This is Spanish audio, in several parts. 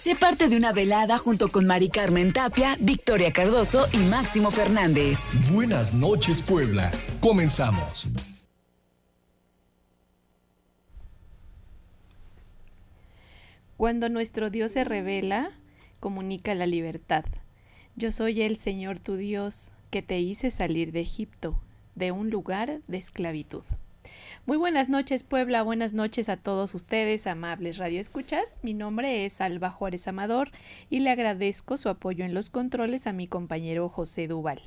Sé parte de una velada junto con Mari Carmen Tapia, Victoria Cardoso y Máximo Fernández. Buenas noches, Puebla. Comenzamos. Cuando nuestro Dios se revela, comunica la libertad. Yo soy el Señor tu Dios, que te hice salir de Egipto, de un lugar de esclavitud. Muy buenas noches Puebla, buenas noches a todos ustedes, amables radioescuchas. Mi nombre es Alba Juárez Amador y le agradezco su apoyo en los controles a mi compañero José Duval.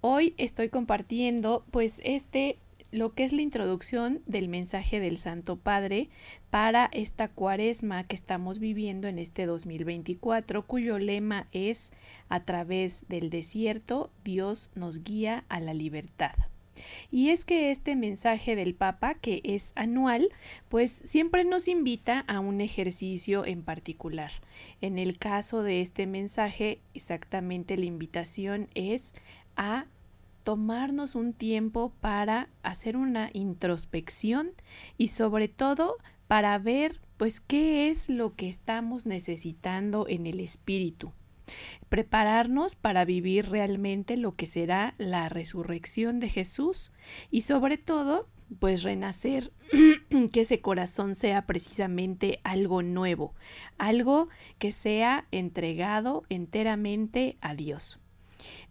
Hoy estoy compartiendo pues este lo que es la introducción del mensaje del Santo Padre para esta cuaresma que estamos viviendo en este 2024, cuyo lema es A través del desierto, Dios nos guía a la libertad. Y es que este mensaje del Papa, que es anual, pues siempre nos invita a un ejercicio en particular. En el caso de este mensaje, exactamente la invitación es a tomarnos un tiempo para hacer una introspección y sobre todo para ver pues qué es lo que estamos necesitando en el espíritu. Prepararnos para vivir realmente lo que será la resurrección de Jesús y sobre todo pues renacer, que ese corazón sea precisamente algo nuevo, algo que sea entregado enteramente a Dios.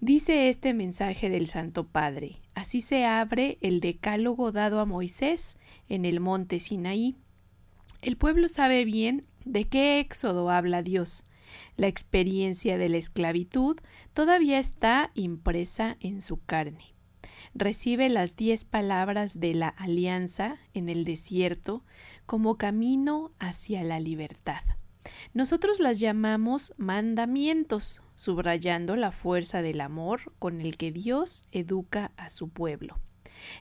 Dice este mensaje del Santo Padre, así se abre el decálogo dado a Moisés en el monte Sinaí. El pueblo sabe bien de qué éxodo habla Dios. La experiencia de la esclavitud todavía está impresa en su carne. Recibe las diez palabras de la alianza en el desierto como camino hacia la libertad. Nosotros las llamamos mandamientos, subrayando la fuerza del amor con el que Dios educa a su pueblo.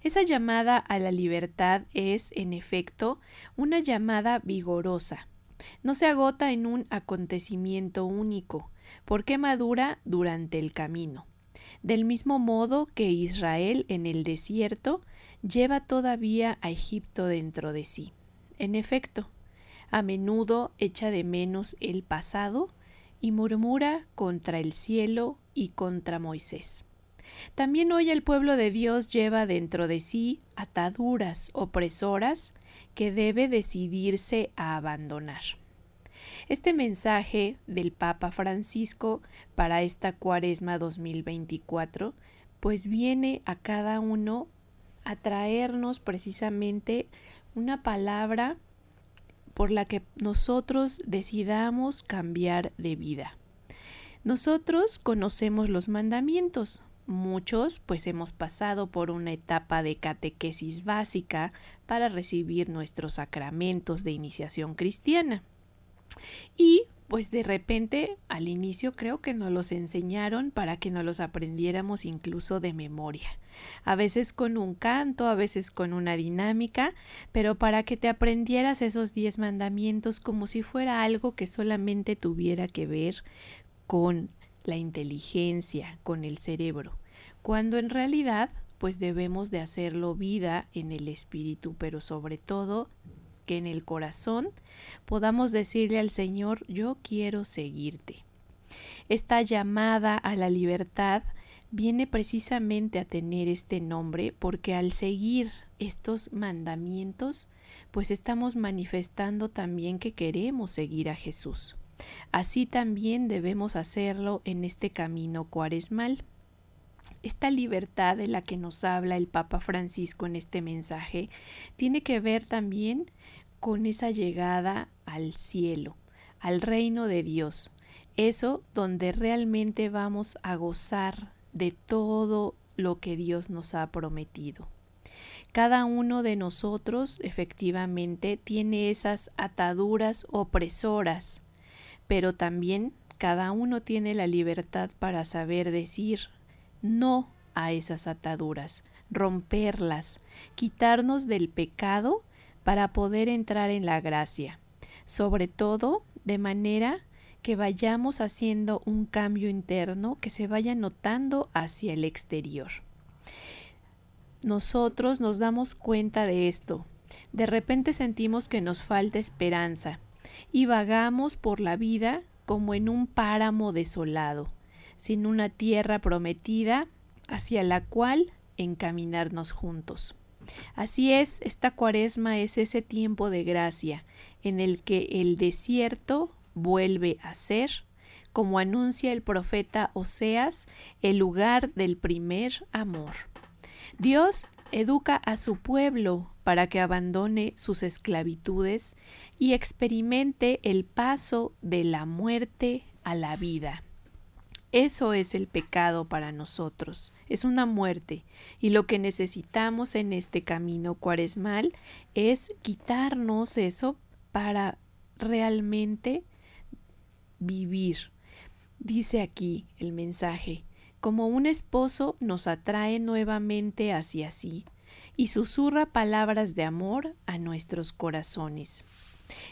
Esa llamada a la libertad es, en efecto, una llamada vigorosa. No se agota en un acontecimiento único, porque madura durante el camino. Del mismo modo que Israel en el desierto lleva todavía a Egipto dentro de sí. En efecto, a menudo echa de menos el pasado y murmura contra el cielo y contra Moisés. También hoy el pueblo de Dios lleva dentro de sí ataduras opresoras que debe decidirse a abandonar. Este mensaje del Papa Francisco para esta cuaresma 2024 pues viene a cada uno a traernos precisamente una palabra por la que nosotros decidamos cambiar de vida. Nosotros conocemos los mandamientos. Muchos pues hemos pasado por una etapa de catequesis básica para recibir nuestros sacramentos de iniciación cristiana. Y pues de repente al inicio creo que nos los enseñaron para que nos los aprendiéramos incluso de memoria. A veces con un canto, a veces con una dinámica, pero para que te aprendieras esos diez mandamientos como si fuera algo que solamente tuviera que ver con la inteligencia, con el cerebro, cuando en realidad pues debemos de hacerlo vida en el espíritu, pero sobre todo que en el corazón podamos decirle al Señor, yo quiero seguirte. Esta llamada a la libertad viene precisamente a tener este nombre porque al seguir estos mandamientos, pues estamos manifestando también que queremos seguir a Jesús. Así también debemos hacerlo en este camino cuaresmal. Esta libertad de la que nos habla el Papa Francisco en este mensaje tiene que ver también con esa llegada al cielo, al reino de Dios, eso donde realmente vamos a gozar de todo lo que Dios nos ha prometido. Cada uno de nosotros efectivamente tiene esas ataduras opresoras, pero también cada uno tiene la libertad para saber decir no a esas ataduras, romperlas, quitarnos del pecado para poder entrar en la gracia, sobre todo de manera que vayamos haciendo un cambio interno que se vaya notando hacia el exterior. Nosotros nos damos cuenta de esto. De repente sentimos que nos falta esperanza y vagamos por la vida como en un páramo desolado, sin una tierra prometida hacia la cual encaminarnos juntos. Así es, esta cuaresma es ese tiempo de gracia en el que el desierto vuelve a ser, como anuncia el profeta Oseas, el lugar del primer amor. Dios educa a su pueblo para que abandone sus esclavitudes y experimente el paso de la muerte a la vida. Eso es el pecado para nosotros, es una muerte, y lo que necesitamos en este camino cuaresmal es quitarnos eso para realmente vivir. Dice aquí el mensaje, como un esposo nos atrae nuevamente hacia sí y susurra palabras de amor a nuestros corazones.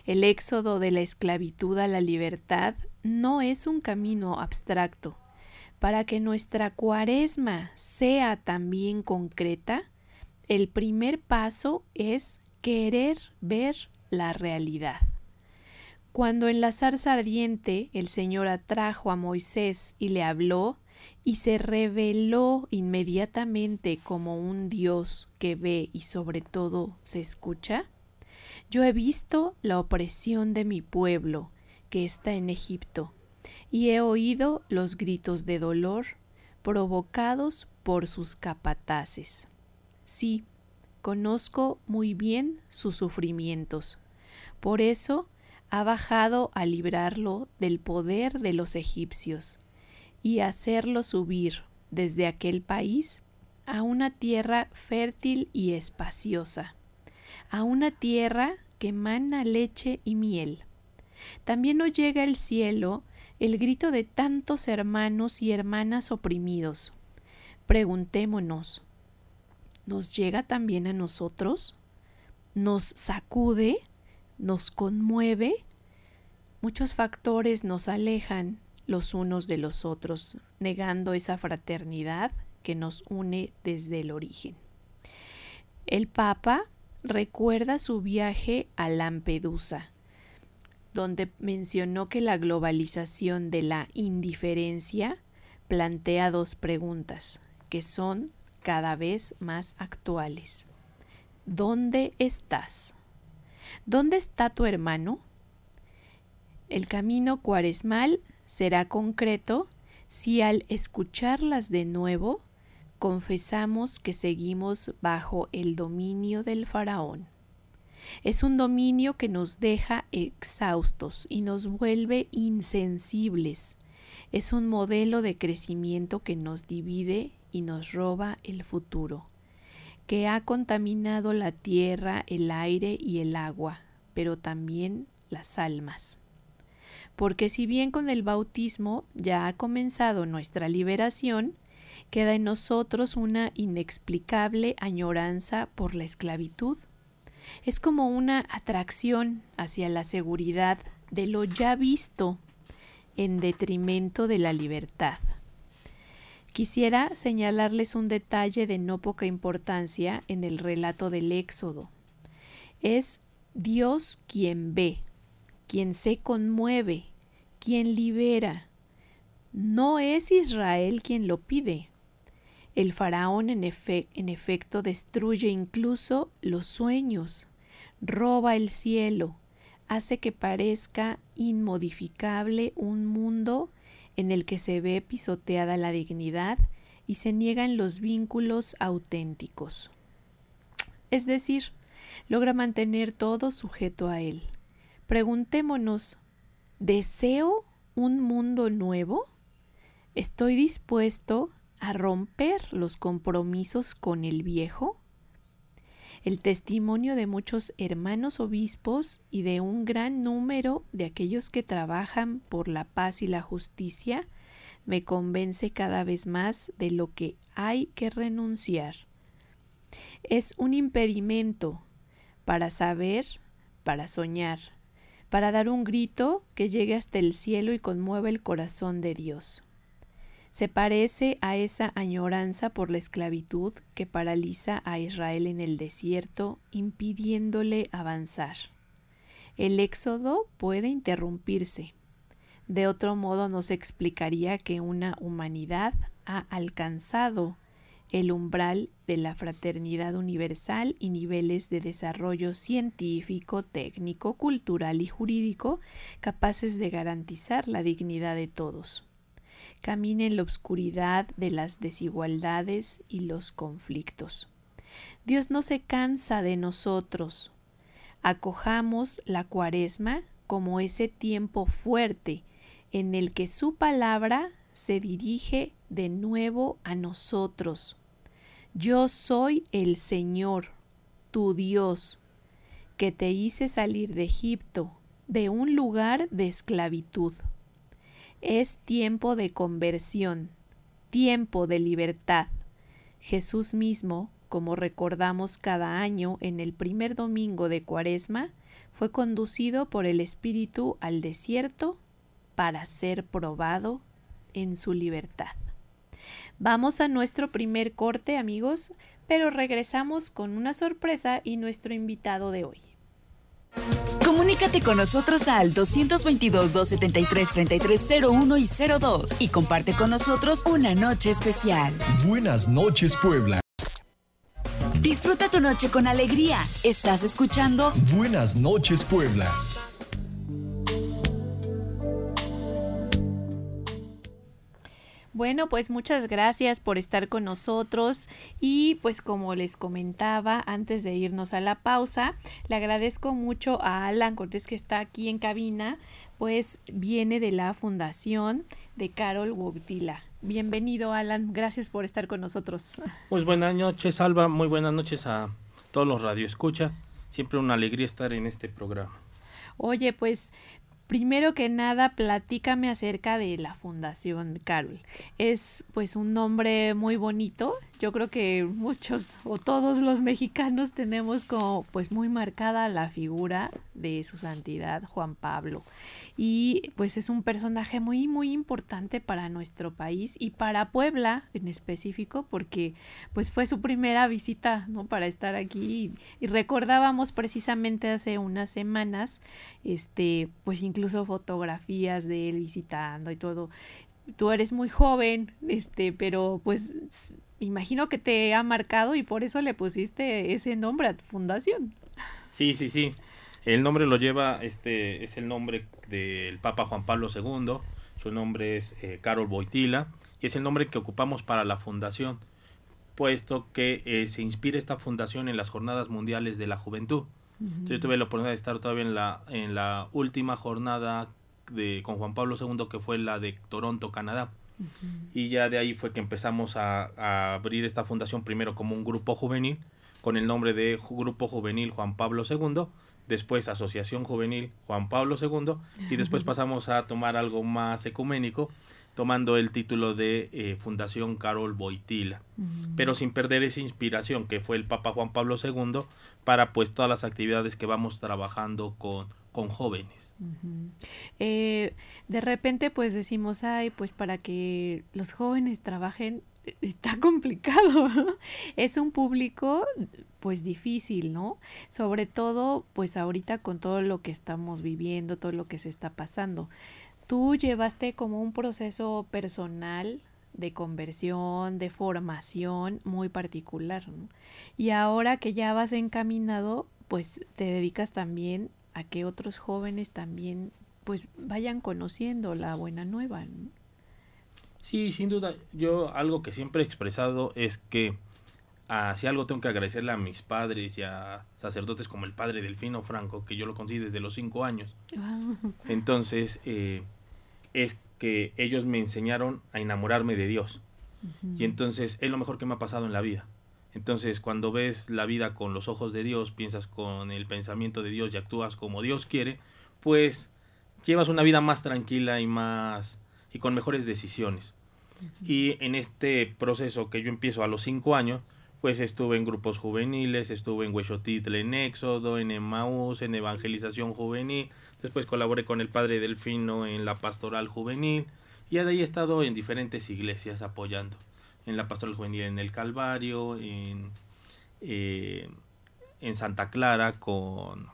El éxodo de la esclavitud a la libertad no es un camino abstracto. Para que nuestra cuaresma sea también concreta, el primer paso es querer ver la realidad. Cuando en la zarza ardiente el Señor atrajo a Moisés y le habló, y se reveló inmediatamente como un Dios que ve y sobre todo se escucha, yo he visto la opresión de mi pueblo que está en Egipto, y he oído los gritos de dolor provocados por sus capataces. Sí, conozco muy bien sus sufrimientos. Por eso ha bajado a librarlo del poder de los egipcios y hacerlo subir desde aquel país a una tierra fértil y espaciosa a una tierra que emana leche y miel. También nos llega al cielo el grito de tantos hermanos y hermanas oprimidos. Preguntémonos, ¿nos llega también a nosotros? ¿Nos sacude? ¿Nos conmueve? Muchos factores nos alejan los unos de los otros, negando esa fraternidad que nos une desde el origen. El Papa recuerda su viaje a Lampedusa, donde mencionó que la globalización de la indiferencia plantea dos preguntas que son cada vez más actuales. ¿Dónde estás? ¿Dónde está tu hermano? El camino cuaresmal será concreto si al escucharlas de nuevo confesamos que seguimos bajo el dominio del faraón. Es un dominio que nos deja exhaustos y nos vuelve insensibles. Es un modelo de crecimiento que nos divide y nos roba el futuro, que ha contaminado la tierra, el aire y el agua, pero también las almas. Porque si bien con el bautismo ya ha comenzado nuestra liberación, queda en nosotros una inexplicable añoranza por la esclavitud. Es como una atracción hacia la seguridad de lo ya visto en detrimento de la libertad. Quisiera señalarles un detalle de no poca importancia en el relato del Éxodo. Es Dios quien ve, quien se conmueve, quien libera. No es Israel quien lo pide. El faraón en, efecto destruye incluso los sueños, roba el cielo, hace que parezca inmodificable un mundo en el que se ve pisoteada la dignidad y se niegan los vínculos auténticos. Es decir, logra mantener todo sujeto a él. Preguntémonos, ¿deseo un mundo nuevo? ¿Estoy dispuesto a romper los compromisos con el viejo? El testimonio de muchos hermanos obispos y de un gran número de aquellos que trabajan por la paz y la justicia me convence cada vez más de lo que hay que renunciar. Es un impedimento para saber, para soñar, para dar un grito que llegue hasta el cielo y conmueva el corazón de Dios se parece a esa añoranza por la esclavitud que paraliza a Israel en el desierto, impidiéndole avanzar. el éxodo puede interrumpirse. De otro modo no se explicaría que una humanidad ha alcanzado el umbral de la fraternidad universal y niveles de desarrollo científico, técnico, cultural y jurídico capaces de garantizar la dignidad de todos. Camina en la oscuridad de las desigualdades y los conflictos. Dios no se cansa de nosotros. Acojamos la cuaresma como ese tiempo fuerte en el que su palabra se dirige de nuevo a nosotros. Yo soy el Señor, tu Dios, que te hice salir de Egipto, de un lugar de esclavitud. Es tiempo de conversión, tiempo de libertad. Jesús mismo, como recordamos cada año en el primer domingo de Cuaresma, fue conducido por el Espíritu al desierto para ser probado en su libertad. Vamos a nuestro primer corte, amigos, pero regresamos con una sorpresa y nuestro invitado de hoy. Comunícate con nosotros al 222-273-3301 y 02 y comparte con nosotros una noche especial. Buenas noches, Puebla. Disfruta tu noche con alegría. Estás escuchando Buenas noches, Puebla. Bueno, pues muchas gracias por estar con nosotros y pues como les comentaba antes de irnos a la pausa, le agradezco mucho a Alan Cortés que está aquí en cabina, pues viene de la fundación de Carol Wogdila. Bienvenido Alan, gracias por estar con nosotros. Pues buenas noches Alba, muy buenas noches a todos los radioescucha, siempre una alegría estar en este programa. Oye, pues Primero que nada, platícame acerca de la Fundación Carol. Es pues un nombre muy bonito. Yo creo que muchos o todos los mexicanos tenemos como pues muy marcada la figura de su santidad Juan Pablo. Y pues es un personaje muy muy importante para nuestro país y para Puebla en específico porque pues fue su primera visita, ¿no? para estar aquí y, y recordábamos precisamente hace unas semanas este pues incluso fotografías de él visitando y todo. Tú eres muy joven, este, pero pues imagino que te ha marcado y por eso le pusiste ese nombre a tu fundación. Sí, sí, sí. El nombre lo lleva, este, es el nombre del Papa Juan Pablo II. Su nombre es eh, Carol Boitila y es el nombre que ocupamos para la fundación, puesto que eh, se inspira esta fundación en las Jornadas Mundiales de la Juventud. Yo tuve la oportunidad de estar todavía en la, en la última jornada de, con Juan Pablo II, que fue la de Toronto, Canadá. Y ya de ahí fue que empezamos a, a, abrir esta fundación primero como un grupo juvenil, con el nombre de Grupo Juvenil Juan Pablo II, después Asociación Juvenil Juan Pablo II, y después pasamos a tomar algo más ecuménico, tomando el título de eh, Fundación Carol Boitila, uh -huh. pero sin perder esa inspiración que fue el Papa Juan Pablo II para pues todas las actividades que vamos trabajando con, con jóvenes. Uh -huh. eh, de repente pues decimos, ay, pues para que los jóvenes trabajen está complicado, es un público pues difícil, ¿no? Sobre todo pues ahorita con todo lo que estamos viviendo, todo lo que se está pasando tú llevaste como un proceso personal de conversión, de formación muy particular. ¿no? Y ahora que ya vas encaminado, pues te dedicas también a que otros jóvenes también pues vayan conociendo la buena nueva. ¿no? Sí, sin duda. Yo algo que siempre he expresado es que ah, si algo tengo que agradecerle a mis padres y a sacerdotes como el padre Delfino Franco, que yo lo conocí desde los cinco años. Wow. Entonces, eh, es que ellos me enseñaron a enamorarme de Dios. Uh -huh. Y entonces es lo mejor que me ha pasado en la vida. Entonces cuando ves la vida con los ojos de Dios, piensas con el pensamiento de Dios y actúas como Dios quiere, pues llevas una vida más tranquila y más y con mejores decisiones. Y en este proceso que yo empiezo a los cinco años, pues estuve en grupos juveniles, estuve en Huechotitle, en Éxodo, en Emmaús, en Evangelización Juvenil, después colaboré con el padre Delfino en la pastoral juvenil, y de ahí he estado en diferentes iglesias apoyando, en la pastoral juvenil en el Calvario, en, eh, en Santa Clara con,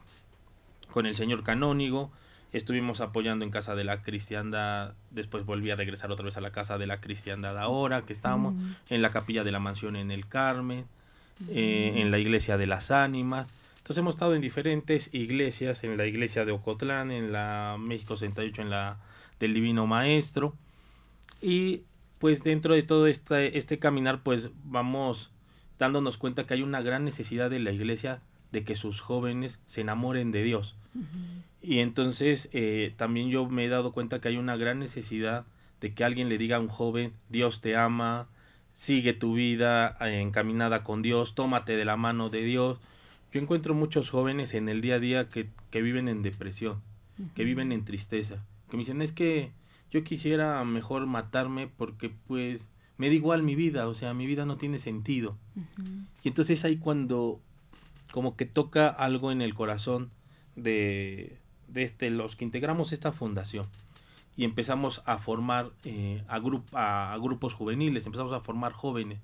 con el señor canónigo, estuvimos apoyando en Casa de la Cristiandad, después volví a regresar otra vez a la Casa de la Cristiandad ahora que estamos, en la capilla de la mansión en el Carmen, eh, en la iglesia de las ánimas. Entonces hemos estado en diferentes iglesias, en la iglesia de Ocotlán, en la México 68, en la del Divino Maestro. Y pues dentro de todo este, este caminar, pues vamos dándonos cuenta que hay una gran necesidad de la iglesia de que sus jóvenes se enamoren de Dios. Y entonces eh, también yo me he dado cuenta que hay una gran necesidad de que alguien le diga a un joven, Dios te ama, sigue tu vida eh, encaminada con Dios, tómate de la mano de Dios. Yo encuentro muchos jóvenes en el día a día que, que viven en depresión, que viven en tristeza, que me dicen es que yo quisiera mejor matarme porque pues me da igual mi vida, o sea, mi vida no tiene sentido. Y entonces ahí cuando como que toca algo en el corazón de, de este, los que integramos esta fundación y empezamos a formar eh, a, a, grupos juveniles, empezamos a formar jóvenes.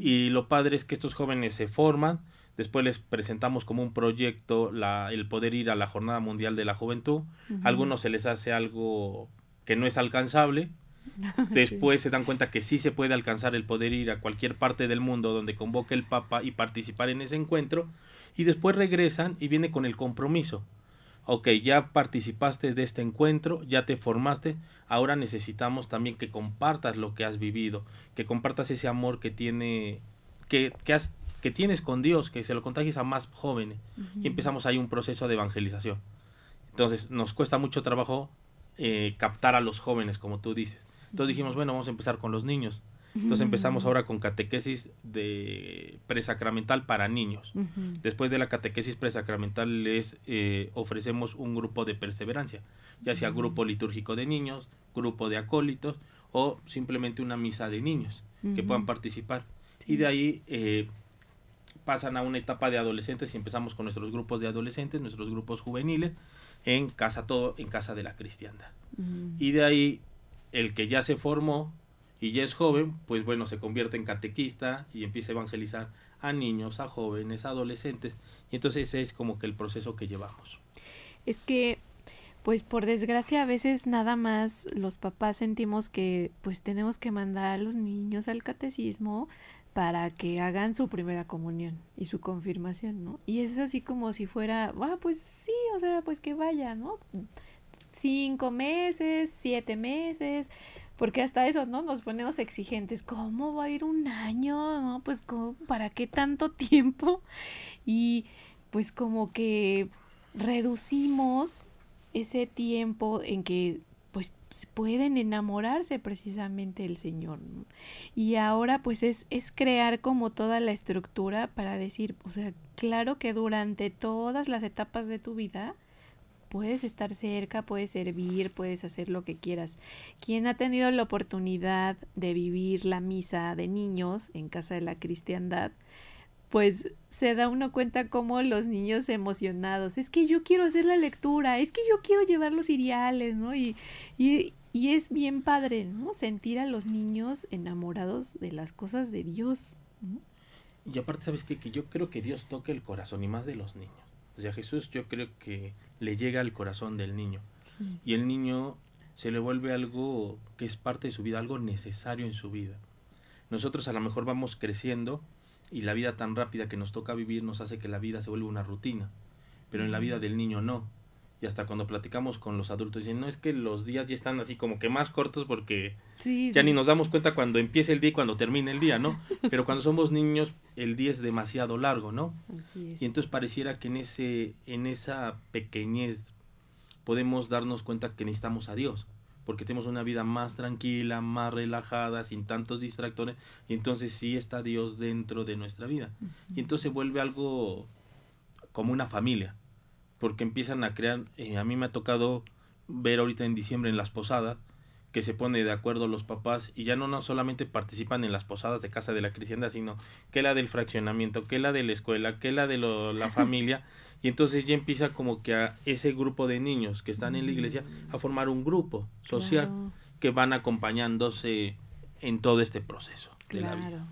Y lo padre es que estos jóvenes se forman, después les presentamos como un proyecto la, el poder ir a la Jornada Mundial de la Juventud. A algunos se les hace algo que no es alcanzable. Después se dan cuenta que sí se puede alcanzar el poder ir a cualquier parte del mundo donde convoque el Papa y participar en ese encuentro. Y después regresan y viene con el compromiso ok, ya participaste de este encuentro, ya te formaste, ahora necesitamos también que compartas lo que has vivido, que compartas ese amor que tiene, que, que, has, que tienes con Dios, que se lo contagies a más jóvenes. Y empezamos ahí un proceso de evangelización. Entonces nos cuesta mucho trabajo eh, captar a los jóvenes, como tú dices. Entonces dijimos, bueno, vamos a empezar con los niños. Entonces empezamos ahora con catequesis de presacramental para niños. Después de la catequesis presacramental les eh, ofrecemos un grupo de perseverancia, ya sea grupo litúrgico de niños, grupo de acólitos o simplemente una misa de niños que puedan participar. Y de ahí eh, pasan a una etapa de adolescentes y empezamos con nuestros grupos de adolescentes, nuestros grupos juveniles, en casa todo, en casa de la cristiandad. Y de ahí el que ya se formó y ya es joven, pues bueno, se convierte en catequista y empieza a evangelizar a niños, a jóvenes, a adolescentes. Y entonces ese es como que el proceso que llevamos. Es que, pues por desgracia, a veces nada más los papás sentimos que pues tenemos que mandar a los niños al catecismo para que hagan su primera comunión y su confirmación, ¿no? Y es así como si fuera, ah, pues sí, o sea, pues que vaya, ¿no? Cinco meses, siete meses, porque hasta eso, ¿no? Nos ponemos exigentes. ¿Cómo va a ir un año? ¿No? Pues, ¿para qué tanto tiempo? Y pues como que reducimos ese tiempo en que pues pueden enamorarse precisamente del Señor. Y ahora pues es, es crear como toda la estructura para decir, o sea, claro que durante todas las etapas de tu vida, puedes estar cerca, puedes servir, puedes hacer lo que quieras. Quien ha tenido la oportunidad de vivir la misa de niños en casa de la cristiandad, pues se da uno cuenta cómo los niños emocionados, es que yo quiero hacer la lectura, es que yo quiero llevar los ideales, ¿no? Y, y, y es bien padre, ¿no? Sentir a los niños enamorados de las cosas de Dios. Y aparte, ¿sabes qué? Que yo creo que Dios toca el corazón y más de los niños. O sea, Jesús yo creo que le llega al corazón del niño. Y el niño se le vuelve algo que es parte de su vida, algo necesario en su vida. Nosotros a lo mejor vamos creciendo y la vida tan rápida que nos toca vivir nos hace que la vida se vuelva una rutina, pero en la vida del niño no. Y hasta cuando platicamos con los adultos dicen, no es que los días ya están así como que más cortos porque ya ni nos damos cuenta cuando empieza el día y cuando termina el día, ¿no? Pero cuando somos niños el día es demasiado largo, ¿no? Y entonces pareciera que en ese en esa pequeñez podemos darnos cuenta que necesitamos a Dios, porque tenemos una vida más tranquila, más relajada, sin tantos distractores, y entonces sí está Dios dentro de nuestra vida. Y entonces vuelve algo como una familia porque empiezan a crear, eh, a mí me ha tocado ver ahorita en diciembre en las posadas, que se pone de acuerdo los papás y ya no, no solamente participan en las posadas de casa de la cristiandad, sino que la del fraccionamiento, que la de la escuela, que la de la familia, y entonces ya empieza como que a ese grupo de niños que están en la iglesia a formar un grupo social que van acompañándose en todo este proceso de la vida.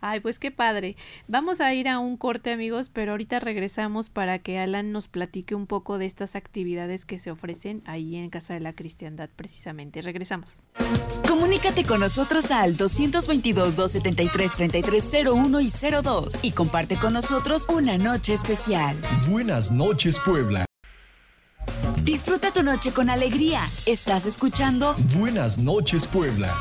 Ay, pues qué padre. Vamos a ir a un corte, amigos, pero ahorita regresamos para que Alan nos platique un poco de estas actividades que se ofrecen ahí en Casa de la Cristiandad, precisamente. Regresamos. Comunícate con nosotros al 222-273-3301 y 02 y comparte con nosotros una noche especial. Buenas noches, Puebla. Disfruta tu noche con alegría. Estás escuchando Buenas noches, Puebla.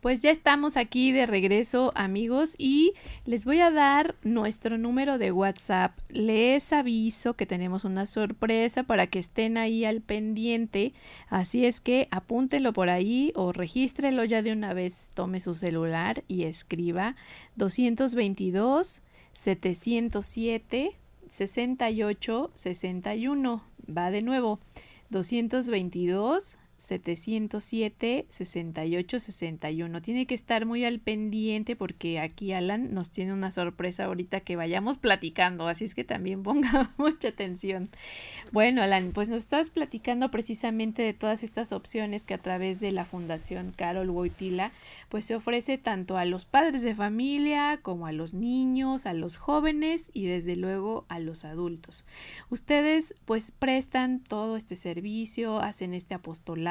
Pues ya estamos aquí de regreso amigos y les voy a dar nuestro número de WhatsApp. Les aviso que tenemos una sorpresa para que estén ahí al pendiente. Así es que apúntenlo por ahí o regístrelo ya de una vez. Tome su celular y escriba 222 707 68 61. Va de nuevo. 222 707 68 61. Tiene que estar muy al pendiente porque aquí Alan nos tiene una sorpresa ahorita que vayamos platicando, así es que también ponga mucha atención. Bueno, Alan, pues nos estás platicando precisamente de todas estas opciones que a través de la Fundación Carol Wojtyla pues se ofrece tanto a los padres de familia como a los niños, a los jóvenes y desde luego a los adultos. Ustedes pues prestan todo este servicio, hacen este apostolado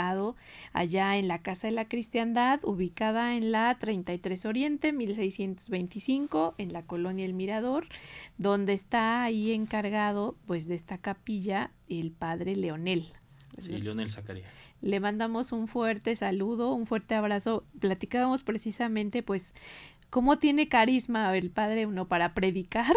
allá en la Casa de la Cristiandad, ubicada en la 33 Oriente, 1625, en la colonia El Mirador, donde está ahí encargado pues de esta capilla el padre Leonel. Sí, Leonel Zacarías. Le mandamos un fuerte saludo, un fuerte abrazo. Platicábamos precisamente pues cómo tiene carisma el padre uno para predicar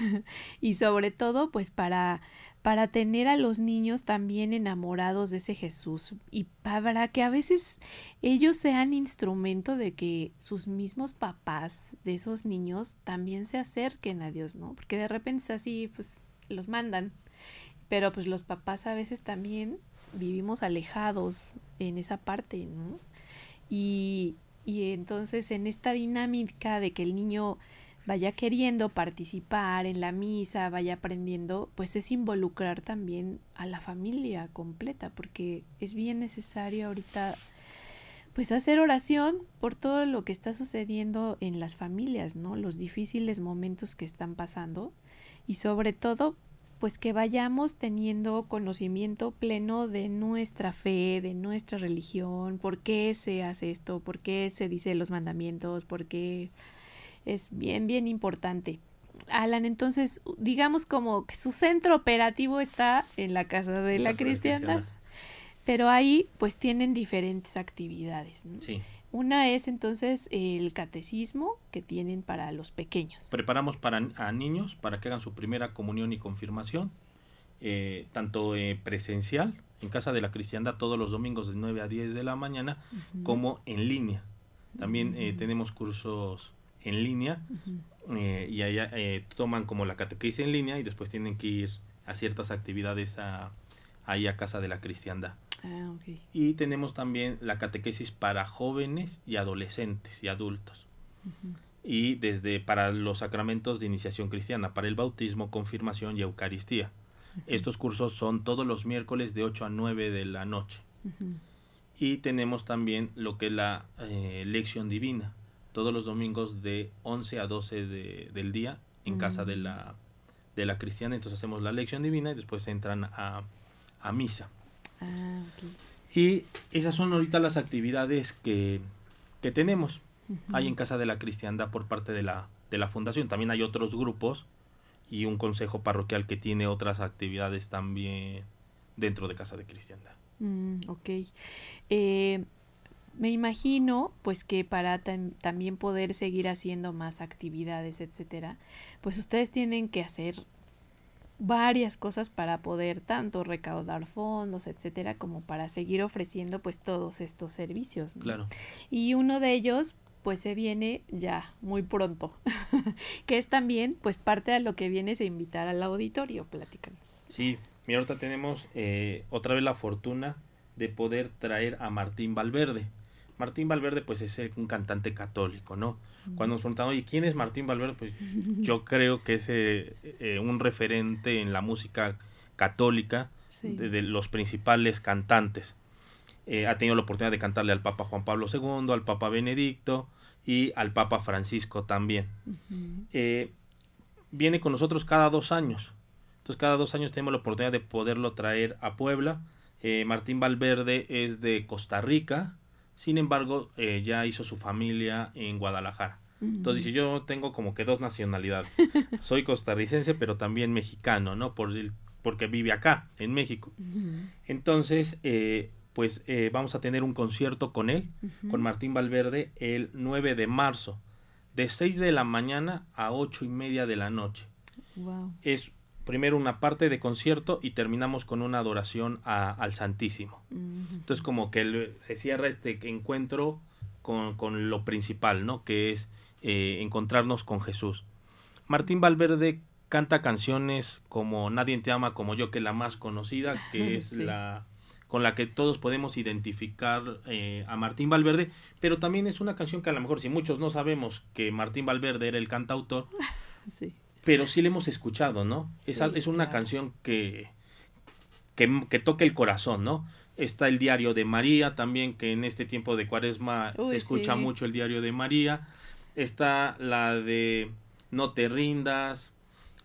y sobre todo pues para para tener a los niños también enamorados de ese Jesús y para que a veces ellos sean instrumento de que sus mismos papás de esos niños también se acerquen a Dios, ¿no? Porque de repente es así, pues los mandan, pero pues los papás a veces también vivimos alejados en esa parte, ¿no? Y, y entonces en esta dinámica de que el niño vaya queriendo participar en la misa, vaya aprendiendo, pues es involucrar también a la familia completa, porque es bien necesario ahorita pues hacer oración por todo lo que está sucediendo en las familias, ¿no? Los difíciles momentos que están pasando y sobre todo pues que vayamos teniendo conocimiento pleno de nuestra fe, de nuestra religión, por qué se hace esto, por qué se dice los mandamientos, por qué es bien, bien importante. Alan, entonces, digamos como que su centro operativo está en la Casa de la, Cristiandad. Pero ahí pues tienen diferentes actividades. Una es entonces el catecismo que tienen para los pequeños. Preparamos para a niños para que hagan su primera comunión y confirmación, eh, tanto eh, presencial en Casa de la Cristiandad todos los domingos de 9 a 10 de la mañana, como en línea. También eh, tenemos cursos en línea eh, y allá eh, toman como la catequesis en línea y después tienen que ir a ciertas actividades a, ahí a Casa de la Cristiandad. Ah, y tenemos también la catequesis para jóvenes y adolescentes y adultos. Y desde para los sacramentos de iniciación cristiana, para el bautismo, confirmación y Eucaristía. Estos cursos son todos los miércoles de 8 a 9 de la noche. Y tenemos también lo que es la eh, lección divina, todos los domingos de 11 a 12 de, del día en casa de la, de la cristiana. Entonces hacemos la lección divina y después entran a, a misa. Ah, Y esas son ahorita las actividades que, que tenemos. Hay en Casa de la Cristiandad por parte de la, de la fundación. También hay otros grupos y un consejo parroquial que tiene otras actividades también dentro de Casa de Cristiandad. Mm, ok. Eh, me imagino pues que para también poder seguir haciendo más actividades, etcétera, pues ustedes tienen que hacer varias cosas para poder tanto recaudar fondos, etcétera, como para seguir ofreciendo pues todos estos servicios. Claro. Y uno de ellos pues se viene ya muy pronto, que es también pues parte de lo que viene es invitar al auditorio, platícanos. Sí, mira, ahorita tenemos eh, otra vez la fortuna de poder traer a Martín Valverde. Martín Valverde pues es un cantante católico, ¿no? Cuando nos preguntan, oye, ¿quién es Martín Valverde? Pues yo creo que es eh, eh, un referente en la música católica de, los principales cantantes. eh, ha tenido la oportunidad de cantarle al Papa Juan Pablo II, al Papa Benedicto y al Papa Francisco también. Viene con nosotros cada dos años. Entonces cada dos años tenemos la oportunidad de poderlo traer a Puebla. Martín Valverde es de Costa Rica, sin embargo ya hizo su familia en Guadalajara. Entonces dice, yo tengo como que dos nacionalidades. Soy costarricense, pero también mexicano, ¿no? Por el, porque vive acá, en México. Entonces, eh, pues eh, vamos a tener un concierto con él, con Martín Valverde, el 9 de marzo, de 6 de la mañana a 8 y media de la noche. Es primero una parte de concierto y terminamos con una adoración al Santísimo. Entonces como que se cierra este encuentro con, con, lo principal, ¿no? Que es eh, encontrarnos con Jesús. Martín Valverde canta canciones como Nadie te ama como yo, que es la más conocida, que es la con la que todos podemos identificar eh, a Martín Valverde, pero también es una canción que a lo mejor si muchos no sabemos que Martín Valverde era el cantautor, sí. Pero sí le hemos escuchado, ¿no? es, es, una canción que, que, que toca el corazón, ¿no? Está el diario de María también, que en este tiempo de cuaresma se escucha mucho el diario de María está la de No te rindas,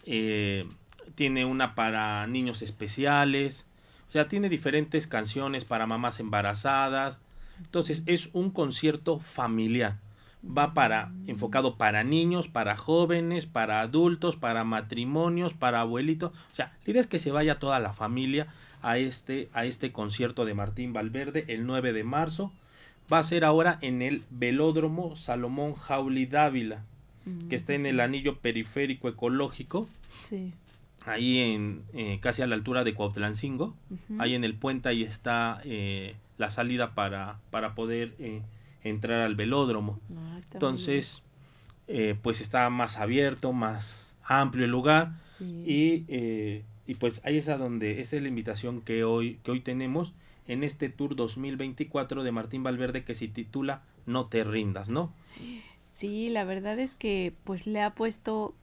eh, tiene una para niños especiales, o sea, tiene diferentes canciones para mamás embarazadas. Entonces es un concierto familiar. Va para enfocado para niños, para jóvenes, para adultos, para matrimonios, para abuelitos. O sea, la idea es que se vaya toda la familia a este, a este concierto de Martín Valverde el 9 de marzo va a ser ahora en el Velódromo Salomón Jauli Dávila, que está en el anillo periférico ecológico. Sí. Ahí en eh, casi a la altura de Cuautlancingo. Ahí en el puente ahí está eh, la salida para, para poder eh, entrar al velódromo. Ah, Entonces, pues está más abierto, más amplio el lugar. Y, y pues ahí es a donde, esa es la invitación que hoy, que hoy tenemos en este Tour 2024 de Martín Valverde que se titula No te rindas, ¿no? Sí, la verdad es que pues le ha puesto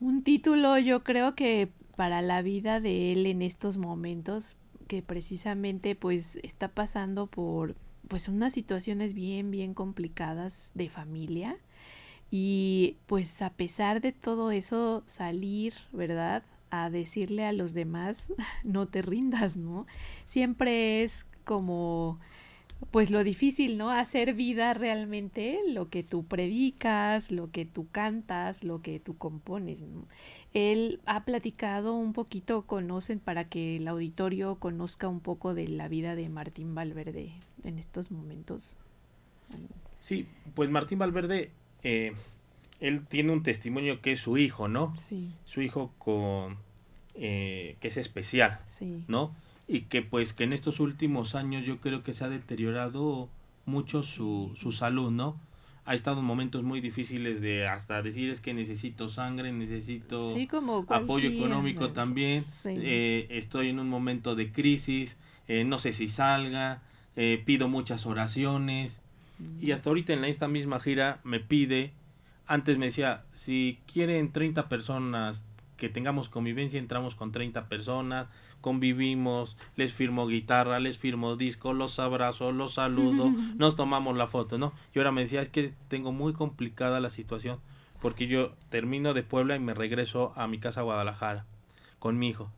un título yo creo que para la vida de él en estos momentos que precisamente pues está pasando por pues unas situaciones bien bien complicadas de familia y pues a pesar de todo eso salir, ¿verdad? a decirle a los demás, no te rindas, ¿no? Siempre es como, pues lo difícil, ¿no? Hacer vida realmente lo que tú predicas, lo que tú cantas, lo que tú compones. ¿no? Él ha platicado un poquito, conocen, para que el auditorio conozca un poco de la vida de Martín Valverde en estos momentos. Sí, pues Martín Valverde eh, él tiene un testimonio que es su hijo, ¿no? Sí. Su hijo con eh, que es especial, sí. ¿no? Y que pues que en estos últimos años yo creo que se ha deteriorado mucho su, su salud, ¿no? Ha estado en momentos muy difíciles de hasta decir es que necesito sangre, necesito apoyo económico también, eh, estoy en un momento de crisis, eh, no sé si salga, pido muchas oraciones y hasta ahorita en esta misma gira me pide antes me decía, si quieren 30 personas que tengamos convivencia, entramos con 30 personas, convivimos, les firmo guitarra, les firmo disco, los abrazo, los saludo, nos tomamos la foto, ¿no? Y ahora me decía, es que tengo muy complicada la situación, porque yo termino de Puebla y me regreso a mi casa a Guadalajara con mi hijo.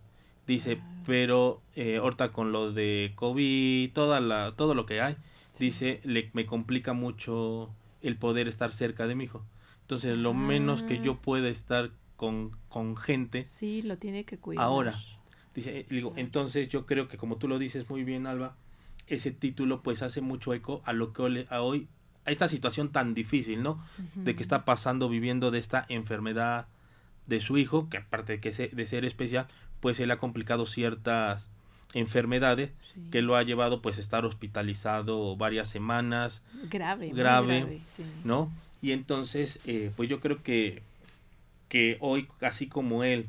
Dice, ah. pero eh, ahorita con lo de COVID, toda la, todo lo que hay, dice, le, me complica mucho el poder estar cerca de mi hijo. Entonces, lo menos que yo ah. pueda estar con, con gente. Sí, lo tiene que cuidar. Ahora, dice, digo, entonces yo creo que como tú lo dices muy bien, Alba, ese título pues hace mucho eco a lo que hoy, a hoy, a esta situación tan difícil, ¿no? De que está pasando viviendo de esta enfermedad de su hijo, que aparte de, que de ser especial, pues él ha complicado ciertas enfermedades que lo ha llevado pues a estar hospitalizado varias semanas. Grave, grave, grave ¿no? Y entonces, eh, pues yo creo que, que hoy, así como él,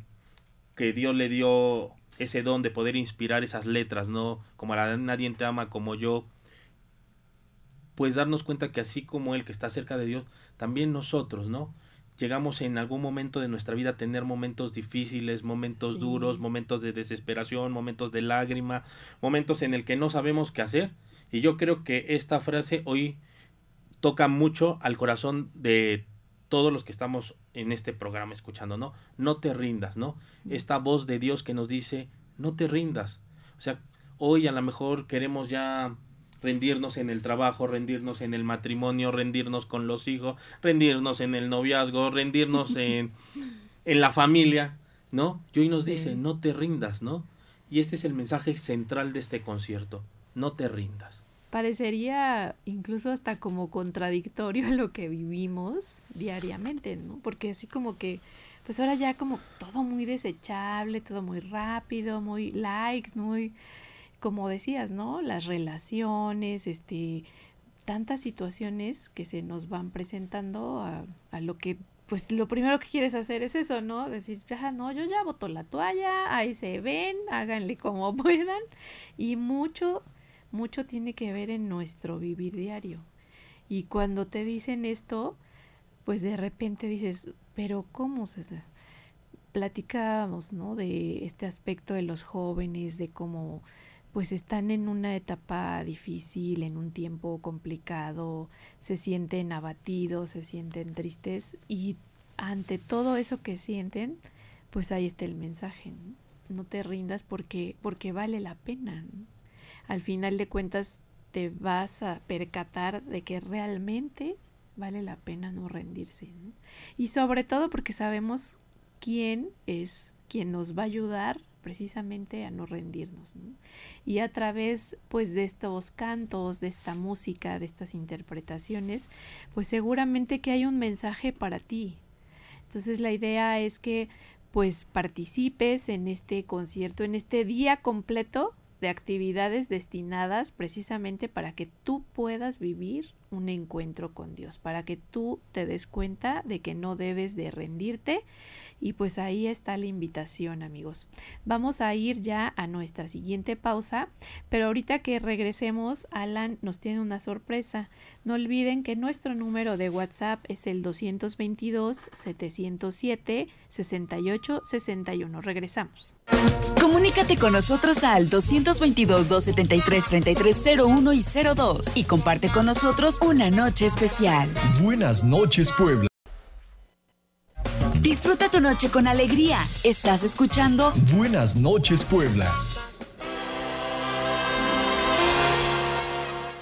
que Dios le dio ese don de poder inspirar esas letras, ¿no? Como la nadie te ama como yo, pues darnos cuenta que así como él que está cerca de Dios, también nosotros, ¿no? Llegamos en algún momento de nuestra vida a tener momentos difíciles, momentos duros, momentos de desesperación, momentos de lágrima, momentos en el que no sabemos qué hacer Y yo creo que esta frase hoy toca mucho al corazón de todos los que estamos en este programa escuchando, ¿no? No te rindas, ¿no? Esta voz de Dios que nos dice, no te rindas. O sea, hoy a lo mejor queremos ya rendirnos en el trabajo, rendirnos en el matrimonio, rendirnos con los hijos, rendirnos en el noviazgo, rendirnos en, en la familia, ¿no? Y hoy nos dice, no te rindas, ¿no? Y este es el mensaje central de este concierto, no te rindas. Parecería incluso hasta como contradictorio a lo que vivimos diariamente, ¿no? Porque así como que, pues ahora ya como todo muy desechable, todo muy rápido, muy like, muy, como decías, ¿no? Las relaciones, este, tantas situaciones que se nos van presentando a, lo que pues lo primero que quieres hacer es eso, ¿no? Decir, ya no, yo ya boto la toalla, ahí se ven, háganle como puedan. Y mucho, mucho tiene que ver en nuestro vivir diario. Y cuando te dicen esto, pues de repente dices, pero ¿cómo se...? Platicábamos, ¿no? De este aspecto de los jóvenes, de cómo pues están en una etapa difícil, en un tiempo complicado, se sienten abatidos, se sienten tristes y ante todo eso que sienten, pues ahí está el mensaje, ¿no? te rindas porque, porque vale la pena. Al final de cuentas te vas a percatar de que realmente vale la pena no rendirse. Y sobre todo porque sabemos quién es quien nos va a ayudar precisamente a no rendirnos. Y a través pues de estos cantos, de esta música, de estas interpretaciones, pues seguramente que hay un mensaje para ti. Entonces la idea es que pues participes en este concierto, en este día completo de actividades destinadas precisamente para que tú puedas vivir un encuentro con Dios, para que tú te des cuenta de que no debes de rendirte y pues ahí está la invitación amigos. Vamos a ir ya a nuestra siguiente pausa, pero ahorita que regresemos, Alan nos tiene una sorpresa. No olviden que nuestro número de WhatsApp es el 222 707 68 61. Regresamos. Comunícate con nosotros al 222 273 3301 y 02 y comparte con nosotros una noche especial. Buenas noches, Puebla. Disfruta tu noche con alegría. Estás escuchando Buenas noches, Puebla.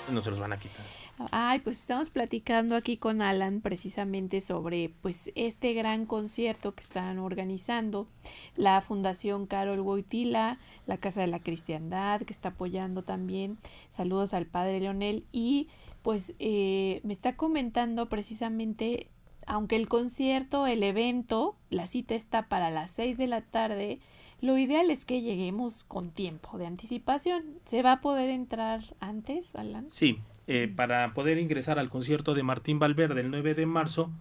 No se los van a quitar. Ay, pues estamos platicando aquí con Alan precisamente sobre pues este gran concierto que están organizando la Fundación Carol Wojtyla, la Casa de la Cristiandad que está apoyando también. Saludos al Padre Leonel y pues eh, me está comentando precisamente, aunque el concierto, el evento, la cita está para las 6 de la tarde, lo ideal es que lleguemos con tiempo de anticipación. ¿Se va a poder entrar antes, Alan? Sí, eh, para poder ingresar al concierto de Martín Valverde el 9 de marzo,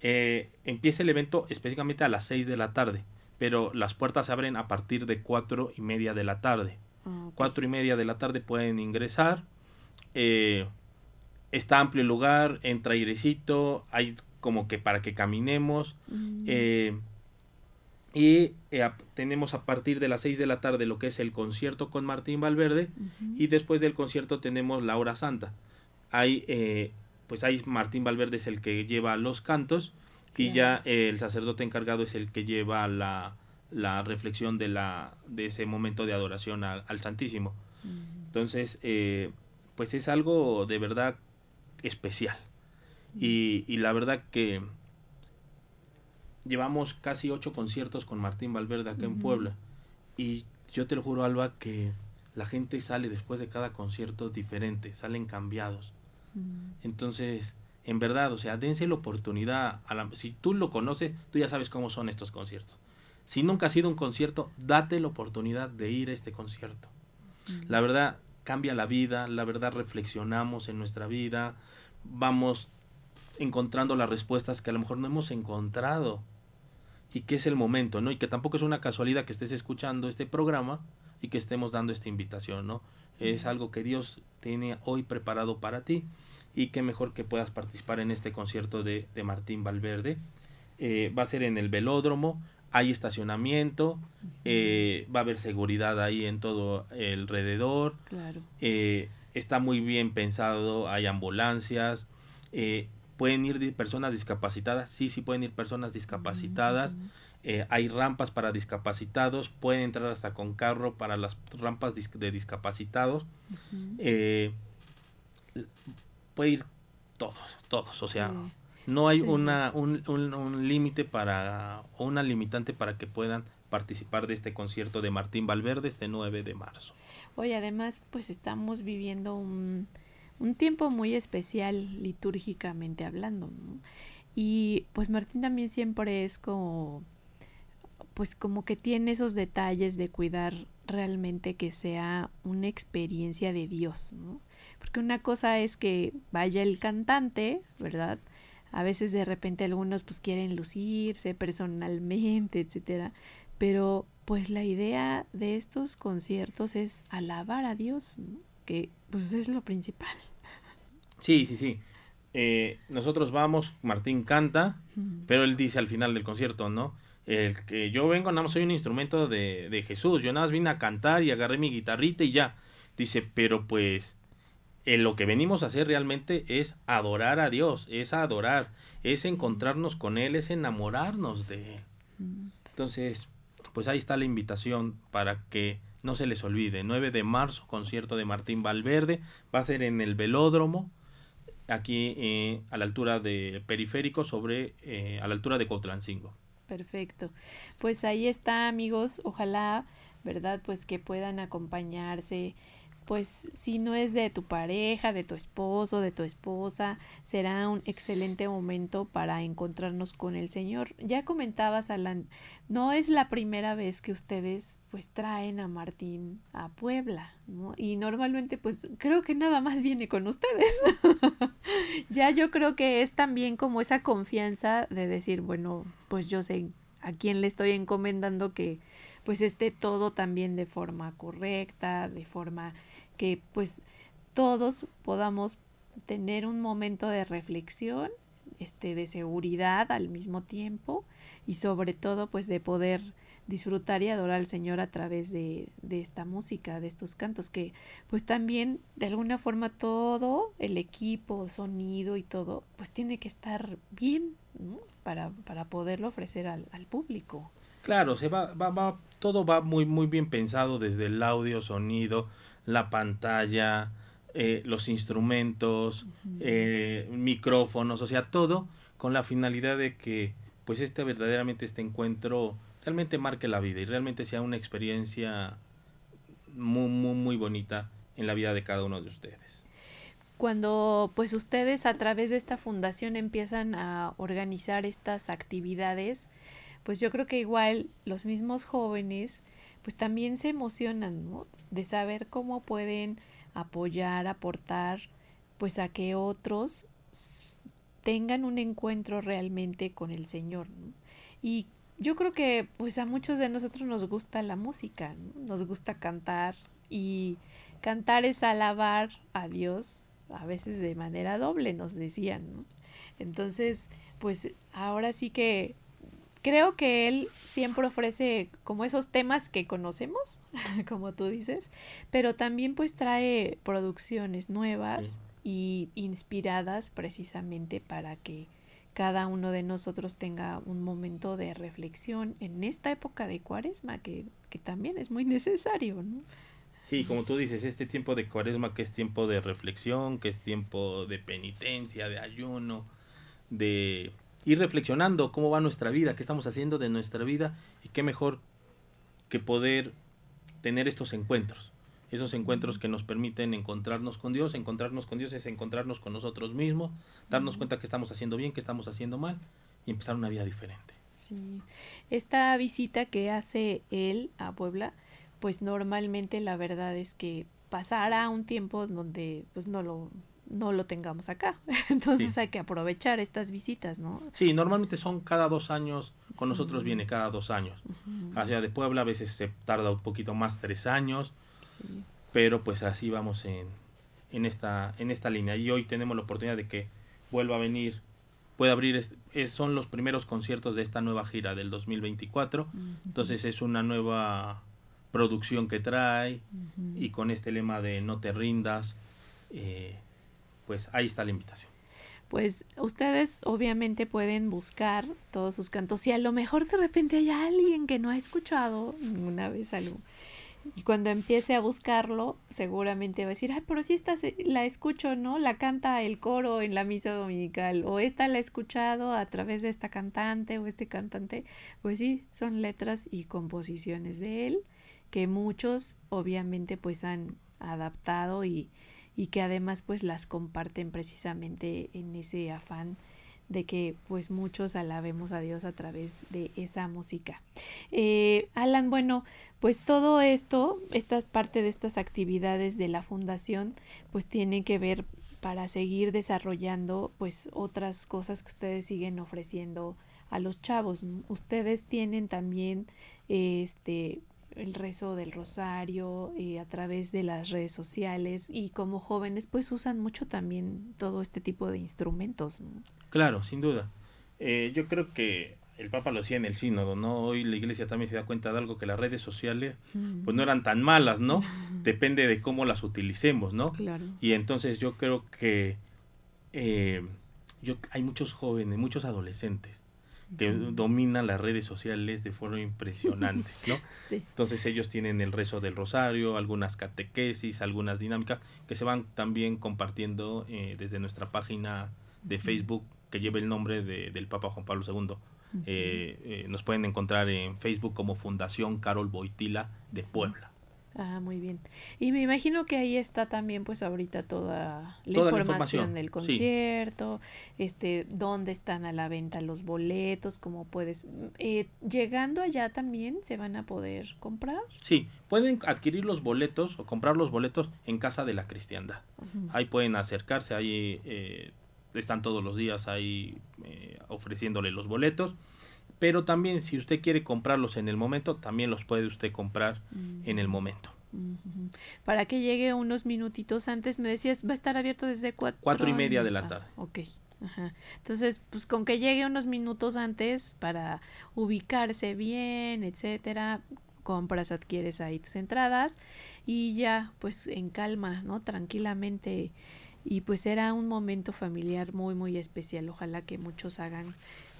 eh, empieza el evento específicamente a las 6 de la tarde, pero las puertas se abren a partir de 4 y media de la tarde. Ah, cuatro y media de la tarde pueden ingresar. Eh, está amplio el lugar, entra airecito, hay como que para que caminemos. Mm. Eh, y eh, tenemos a partir de las 6 de la tarde lo que es el concierto con Martín Valverde y después del concierto tenemos la hora santa. Hay, eh, pues ahí Martín Valverde es el que lleva los cantos y ya el sacerdote encargado es el que lleva la, la reflexión de, la, de ese momento de adoración al, Santísimo. Entonces, pues es algo de verdad especial. Y, y la verdad que llevamos casi ocho conciertos con Martín Valverde acá en Puebla. Y yo te lo juro, Alba, que la gente sale después de cada concierto diferente, salen cambiados. Entonces, en verdad, o sea, dense la oportunidad. A la, si tú lo conoces, tú ya sabes cómo son estos conciertos. Si nunca ha sido un concierto, date la oportunidad de ir a este concierto. La verdad, cambia la vida, la verdad reflexionamos en nuestra vida, vamos encontrando las respuestas que a lo mejor no hemos encontrado y que es el momento, ¿no? Y que tampoco es una casualidad que estés escuchando este programa y que estemos dando esta invitación, ¿no? Es algo que Dios tiene hoy preparado para ti y que mejor que puedas participar en este concierto de, de Martín Valverde. Eh, va a ser en el velódromo, hay estacionamiento, eh, va a haber seguridad ahí en todo alrededor. Claro. Eh, está muy bien pensado, hay ambulancias, eh, pueden ir personas discapacitadas, sí, sí pueden ir personas discapacitadas, hay rampas para discapacitados, pueden entrar hasta con carro para las rampas de discapacitados, eh, puede ir todos, todos, o sea, no hay una, un, un, un límite para, o una limitante para que puedan participar de este concierto de Martín Valverde este 9 de marzo. Oye, además, pues estamos viviendo un, un tiempo muy especial litúrgicamente hablando, Y pues Martín también siempre es como, pues como que tiene esos detalles de cuidar realmente que sea una experiencia de Dios, ¿no? Porque una cosa es que vaya el cantante, ¿verdad? A veces de repente algunos pues quieren lucirse personalmente, etcétera, pero pues la idea de estos conciertos es alabar a Dios, que pues es lo principal. Sí, sí, sí. Eh, nosotros vamos, Martín canta, pero él dice al final del concierto, ¿no? El que yo vengo, nada más soy un instrumento de, de Jesús, yo nada más vine a cantar y agarré mi guitarrita y ya. Dice, pero pues en lo que venimos a hacer realmente es adorar a Dios, es adorar, es encontrarnos con Él, es enamorarnos de Él. Entonces, pues ahí está la invitación para que no se les olvide. 9 de marzo, concierto de Martín Valverde. Va a ser en el velódromo, aquí eh, a la altura de periférico, sobre, eh, a la altura de Cotlancingo. Perfecto. Pues ahí está, amigos. Ojalá, ¿verdad? Pues que puedan acompañarse pues si no es de tu pareja, de tu esposo, de tu esposa, será un excelente momento para encontrarnos con el Señor. Ya comentabas, Alan, no es la primera vez que ustedes pues traen a Martín a Puebla, ¿no? Y normalmente pues creo que nada más viene con ustedes. ya yo creo que es también como esa confianza de decir, bueno, pues yo sé a quién le estoy encomendando que pues esté todo también de forma correcta, de forma que pues todos podamos tener un momento de reflexión, este, de seguridad al mismo tiempo y sobre todo pues de poder disfrutar y adorar al Señor a través de, de, esta música, de estos cantos, que pues también de alguna forma todo el equipo, sonido y todo, pues tiene que estar bien para, para poderlo ofrecer al, al público. Claro, se va, va, va, todo va muy, muy bien pensado desde el audio, sonido, la pantalla, eh, los instrumentos, eh, micrófonos, o sea, todo con la finalidad de que pues este verdaderamente este encuentro realmente marque la vida y realmente sea una experiencia muy, muy, muy bonita en la vida de cada uno de ustedes. Cuando pues ustedes a través de esta fundación empiezan a organizar estas actividades, pues yo creo que igual los mismos jóvenes pues también se emocionan. De saber cómo pueden apoyar, aportar, pues a que otros tengan un encuentro realmente con el Señor. Y yo creo que pues a muchos de nosotros nos gusta la música, ¿no? nos gusta cantar y cantar es alabar a Dios, a veces de manera doble, nos decían. Entonces, pues ahora sí que creo que él siempre ofrece como esos temas que conocemos, como tú dices, pero también pues trae producciones nuevas y inspiradas precisamente para que cada uno de nosotros tenga un momento de reflexión en esta época de cuaresma, que, que también es muy necesario, ¿no? Sí, como tú dices, este tiempo de cuaresma que es tiempo de reflexión, que es tiempo de penitencia, de ayuno, de ir reflexionando cómo va nuestra vida, qué estamos haciendo de nuestra vida y qué mejor que poder tener estos encuentros. Esos encuentros que nos permiten encontrarnos con Dios. Encontrarnos con Dios es encontrarnos con nosotros mismos, darnos cuenta que estamos haciendo bien, que estamos haciendo mal y empezar una vida diferente. Sí. Esta visita que hace él a Puebla, pues normalmente la verdad es que pasará un tiempo donde pues no lo no lo tengamos acá. Entonces hay que aprovechar estas visitas, ¿no? Sí, normalmente son cada dos años, con nosotros viene cada dos años. Hacia de Puebla a veces se tarda un poquito más, tres años, pero pues así vamos en, en, esta, en esta línea. Y hoy tenemos la oportunidad de que vuelva a venir, puede abrir, es, son los primeros conciertos de esta nueva gira del 2024, entonces es una nueva producción que trae y con este lema de no te rindas, eh, pues ahí está la invitación. Pues ustedes obviamente pueden buscar todos sus cantos. Si a lo mejor de repente hay alguien que no ha escuchado ninguna vez algo, y cuando empiece a buscarlo, seguramente va a decir, ay, pero si esta la escucho, ¿no? La canta el coro en la misa dominical, o esta la he escuchado a través de esta cantante o este cantante. Pues sí, son letras y composiciones de él, que muchos obviamente pues han adaptado y, y que además pues las comparten precisamente en ese afán de que pues muchos alabemos a Dios a través de esa música. Eh, Alan, bueno, pues todo esto, esta parte de estas actividades de la fundación, pues tiene que ver para seguir desarrollando pues otras cosas que ustedes siguen ofreciendo a los chavos. Ustedes tienen también este el rezo del rosario eh, a través de las redes sociales y como jóvenes pues usan mucho también todo este tipo de instrumentos. Claro, sin duda. Eh, yo creo que el Papa lo decía en el sínodo, ¿no? Hoy la iglesia también se da cuenta de algo que las redes sociales pues no eran tan malas, ¿no? Depende de cómo las utilicemos, ¿no? Claro. Y entonces yo creo que eh, yo, hay muchos jóvenes, muchos adolescentes que dominan las redes sociales de forma impresionante, ¿no? Entonces ellos tienen el rezo del rosario, algunas catequesis, algunas dinámicas que se van también compartiendo eh, desde nuestra página de Facebook que lleva el nombre de, del Papa Juan Pablo II. Eh, eh, nos pueden encontrar en Facebook como Fundación Carol Boitila de Puebla. Ah, muy bien. Y me imagino que ahí está también, pues ahorita toda la, información, del concierto, este, dónde están a la venta los boletos, cómo puedes, eh, llegando allá también se van a poder comprar. Sí, pueden adquirir los boletos o comprar los boletos en casa de la cristiandad. Ahí pueden acercarse, ahí eh, están todos los días ahí eh, ofreciéndole los boletos pero también si usted quiere comprarlos en el momento, también los puede usted comprar en el momento. Para que llegue unos minutitos antes, me decías, va a estar abierto desde cuatro, cuatro y media de la tarde. ok. Entonces, pues con que llegue unos minutos antes para ubicarse bien, etcétera, compras, adquieres ahí tus entradas y ya, pues en calma, ¿no? Tranquilamente. Y pues será un momento familiar muy, muy especial. Ojalá que muchos hagan,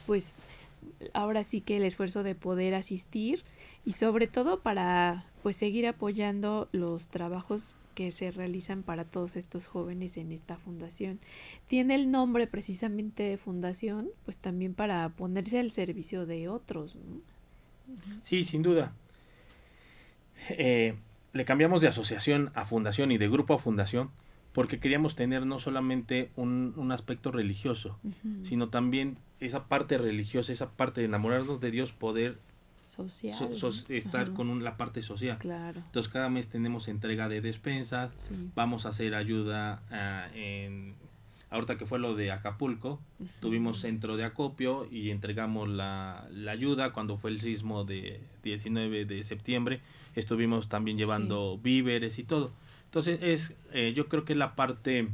pues ahora sí que el esfuerzo de poder asistir y sobre todo para pues seguir apoyando los trabajos que se realizan para todos estos jóvenes en esta fundación. Tiene el nombre precisamente de fundación, pues también para ponerse al servicio de otros. Sí, sin duda. Eh, le cambiamos de asociación a fundación y de grupo a fundación porque queríamos tener no solamente un, un aspecto religioso, sino también esa parte religiosa, esa parte de enamorarnos de Dios, poder social. estar con la parte social. Claro. Entonces cada mes tenemos entrega de despensas, vamos a hacer ayuda uh, en ahorita que fue lo de Acapulco, tuvimos centro de acopio y entregamos la, la, ayuda cuando fue el sismo de 19 de septiembre, estuvimos también llevando víveres y todo. Entonces es eh, yo creo que es la parte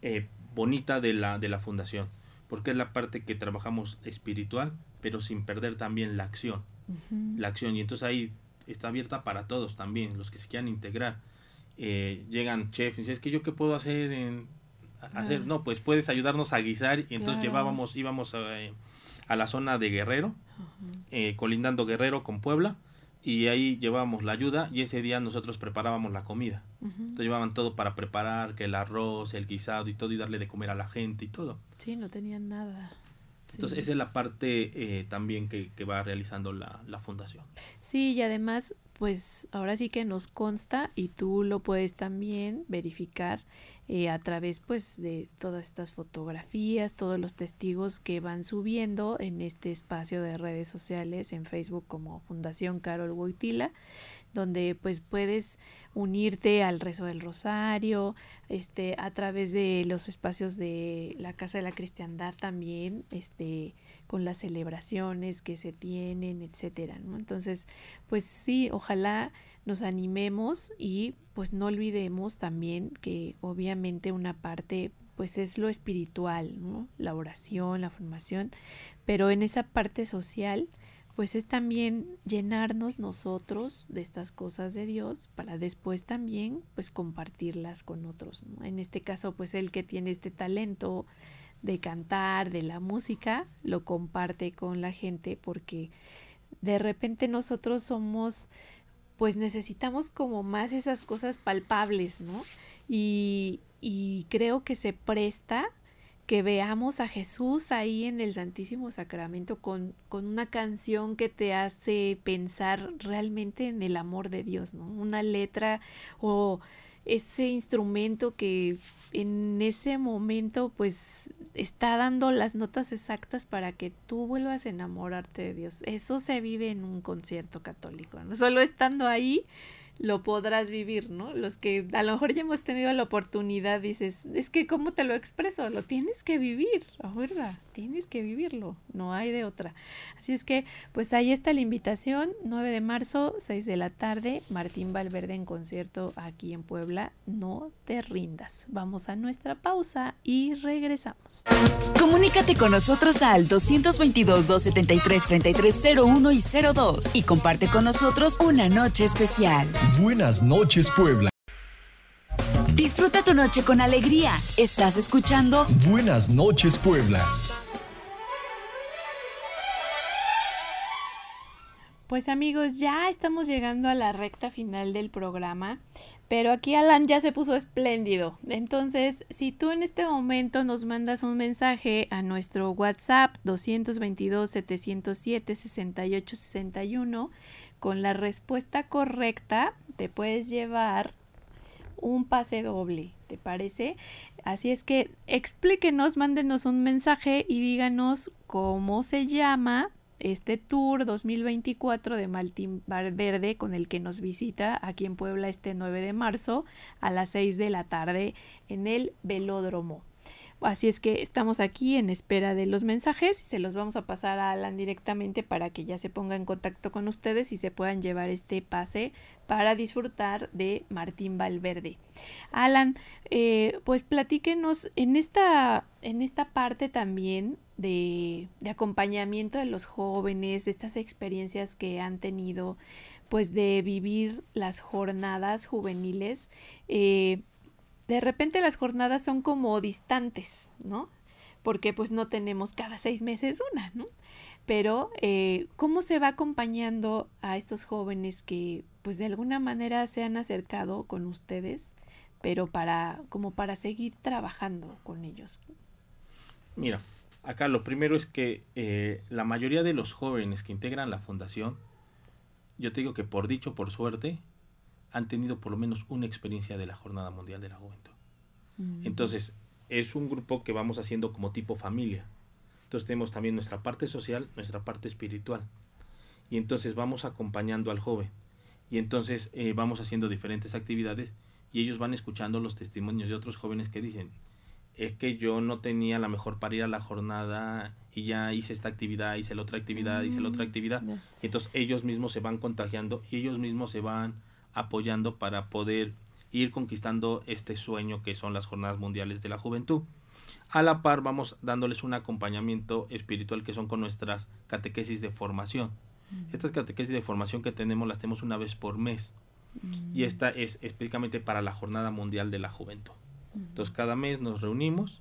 eh, bonita de la de la fundación porque es la parte que trabajamos espiritual, pero sin perder también la acción. La acción, y entonces ahí está abierta para todos también, los que se quieran integrar. Eh, llegan chefs y dicen, es que yo qué puedo hacer en hacer, no, pues puedes ayudarnos a guisar y entonces llevábamos, íbamos a, eh, a, la zona de Guerrero, eh, colindando Guerrero con Puebla, y ahí llevábamos la ayuda y ese día nosotros preparábamos la comida. Entonces llevaban todo para preparar, que el arroz, el guisado y todo y darle de comer a la gente y todo. Sí, no tenían nada. Entonces esa es la parte eh, también que, que, va realizando la, la fundación. Sí, y además pues ahora sí que nos consta y tú lo puedes también verificar eh, a través pues de todas estas fotografías, todos los testigos que van subiendo en este espacio de redes sociales en Facebook como Fundación Carol Wojtyla donde pues puedes unirte al rezo del rosario, este, a través de los espacios de la Casa de la Cristiandad también, este, con las celebraciones que se tienen, etcétera. Entonces, pues sí, ojalá nos animemos y pues no olvidemos también que obviamente una parte pues es lo espiritual. La oración, la formación, pero en esa parte social, pues es también llenarnos nosotros de estas cosas de Dios para después también pues compartirlas con otros. En este caso pues el que tiene este talento de cantar, de la música, lo comparte con la gente porque de repente nosotros somos pues necesitamos como más esas cosas palpables, ¿no? Y, y creo que se presta que veamos a Jesús ahí en el Santísimo Sacramento con, con, una canción que te hace pensar realmente en el amor de Dios, ¿no? Una letra o ese instrumento que en ese momento pues está dando las notas exactas para que tú vuelvas a enamorarte de Dios. Eso se vive en un concierto católico, no solo estando ahí lo podrás vivir, ¿no? Los que a lo mejor ya hemos tenido la oportunidad, dices, es que ¿cómo te lo expreso? Lo tienes que vivir, a tienes que vivirlo, no hay de otra. Así es que, pues ahí está la invitación, 9 de marzo, 6 de la tarde, Martín Valverde en concierto aquí en Puebla, no te rindas. Vamos a nuestra pausa y regresamos. Comunícate con nosotros al 222-273-3301 y 02 y comparte con nosotros una noche especial. Buenas noches, Puebla. Disfruta tu noche con alegría. Estás escuchando Buenas noches, Puebla. Pues amigos, ya estamos llegando a la recta final del programa, pero aquí Alan ya se puso espléndido. Entonces, si tú en este momento nos mandas un mensaje a nuestro WhatsApp 222 707 6861 con la respuesta correcta, te puedes llevar un pase doble, ¿te parece? Así es que explíquenos, mándenos un mensaje y díganos cómo se llama este tour 2024 de Martín Verde con el que nos visita aquí en Puebla este 9 de marzo a las 6 de la tarde en el velódromo. Así es que estamos aquí en espera de los mensajes y se los vamos a pasar a Alan directamente para que ya se ponga en contacto con ustedes y se puedan llevar este pase para disfrutar de Martín Valverde. Alan, eh, pues platíquenos en esta, en esta parte también de, acompañamiento de los jóvenes, de estas experiencias que han tenido, pues de vivir las jornadas juveniles. Eh, de repente las jornadas son como distantes, ¿no? Porque pues no tenemos cada seis meses una, ¿no? Pero eh, ¿cómo se va acompañando a estos jóvenes que pues de alguna manera se han acercado con ustedes, pero para como para seguir trabajando con ellos? Mira, acá lo primero es que eh, la mayoría de los jóvenes que integran la fundación, yo te digo que por dicho, por suerte, han tenido por lo menos una experiencia de la Jornada Mundial de la Juventud. Mm. Entonces, es un grupo que vamos haciendo como tipo familia. Entonces tenemos también nuestra parte social, nuestra parte espiritual. Y entonces vamos acompañando al joven. Y entonces eh, vamos haciendo diferentes actividades y ellos van escuchando los testimonios de otros jóvenes que dicen, es que yo no tenía la mejor para ir a la jornada y ya hice esta actividad, hice la otra actividad, hice la otra mm, actividad. Y entonces ellos mismos se van contagiando y ellos mismos se van apoyando para poder ir conquistando este sueño que son las jornadas mundiales de la juventud. A la par vamos dándoles un acompañamiento espiritual que son con nuestras catequesis de formación. Estas catequesis de formación que tenemos las tenemos una vez por mes. Y esta es específicamente para la Jornada Mundial de la Juventud. Entonces cada mes nos reunimos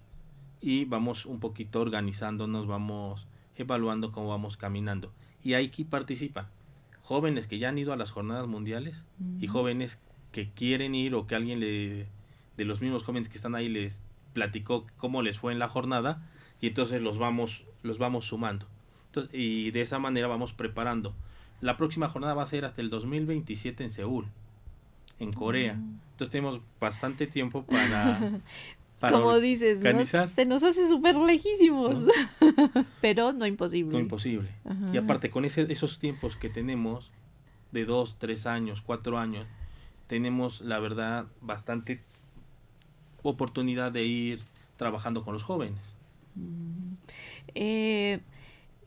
y vamos un poquito organizándonos, vamos evaluando cómo vamos caminando. Y aquí participan jóvenes que ya han ido a las jornadas mundiales y jóvenes que quieren ir o que alguien le, de los mismos jóvenes que están ahí les platicó cómo les fue en la jornada y entonces los vamos, los vamos sumando. y de esa manera vamos preparando. La próxima jornada va a ser hasta el 2027 en Seúl, en Corea. Entonces tenemos bastante tiempo para, Como dices, se nos hace súper lejísimos, pero no imposible. No imposible. Y aparte, con ese, esos tiempos que tenemos, de dos, tres años, cuatro años, tenemos, la verdad, bastante oportunidad de ir trabajando con los jóvenes. Mm. Eh,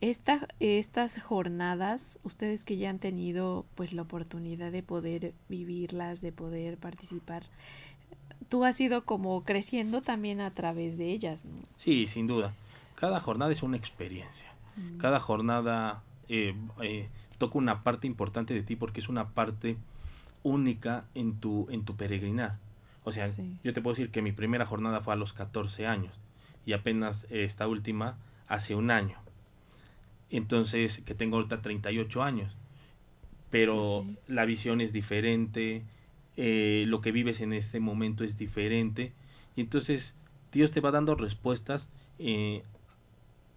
estas jornadas, ustedes que ya han tenido pues la oportunidad de poder vivirlas, de poder participar, tú has ido como creciendo también a través de ellas, ¿no? Sí, sin duda. Cada jornada es una experiencia. Mm. Cada jornada eh, eh, toco una parte importante de ti porque es una parte única en tu, en tu peregrinar. O sea, yo te puedo decir que mi primera jornada fue a los 14 años y apenas esta última hace un año. Entonces, que tengo ahorita 38 años. Pero la visión es diferente, eh, lo que vives en este momento es diferente. Y entonces Dios te va dando respuestas eh,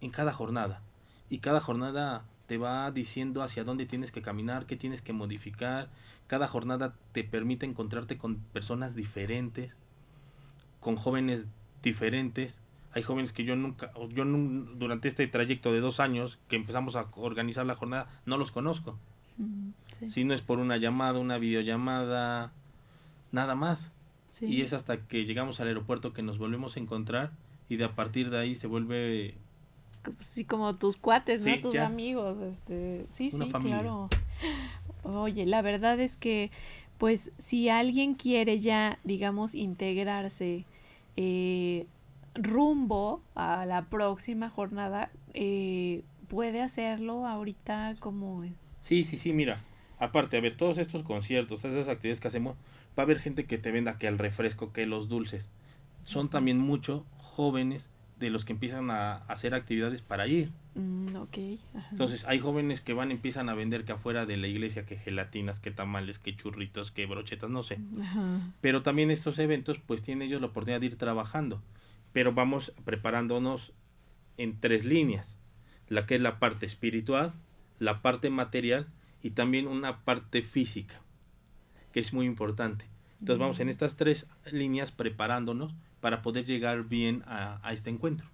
en cada jornada. Y cada jornada te va diciendo hacia dónde tienes que caminar, qué tienes que modificar. Cada jornada te permite encontrarte con personas diferentes, con jóvenes diferentes. Hay jóvenes que yo nunca, yo durante este trayecto de dos años que empezamos a organizar la jornada, no los conozco. Si no es por una llamada, una videollamada, nada más. Y es hasta que llegamos al aeropuerto que nos volvemos a encontrar y de a partir de ahí se vuelve... Sí, como tus cuates, ¿no? tus amigos. Este... Sí, sí, claro. Oye, la verdad es que, pues, si alguien quiere ya, digamos, integrarse eh, rumbo a la próxima jornada, eh, puede hacerlo ahorita como... Sí, sí, sí, mira. Aparte, a ver, todos estos conciertos, todas esas actividades que hacemos, va a haber gente que te venda que el refresco, que los dulces. Son también muchos jóvenes de los que empiezan a hacer actividades para ir. Mm, Entonces hay jóvenes que van empiezan a vender que afuera de la iglesia que gelatinas, que tamales, que churritos, que brochetas, no sé. Pero también estos eventos pues tienen ellos la oportunidad de ir trabajando. Pero vamos preparándonos en tres líneas. La que es la parte espiritual, la parte material y también una parte física que es muy importante. Entonces vamos en estas tres líneas preparándonos para poder llegar bien a, este encuentro.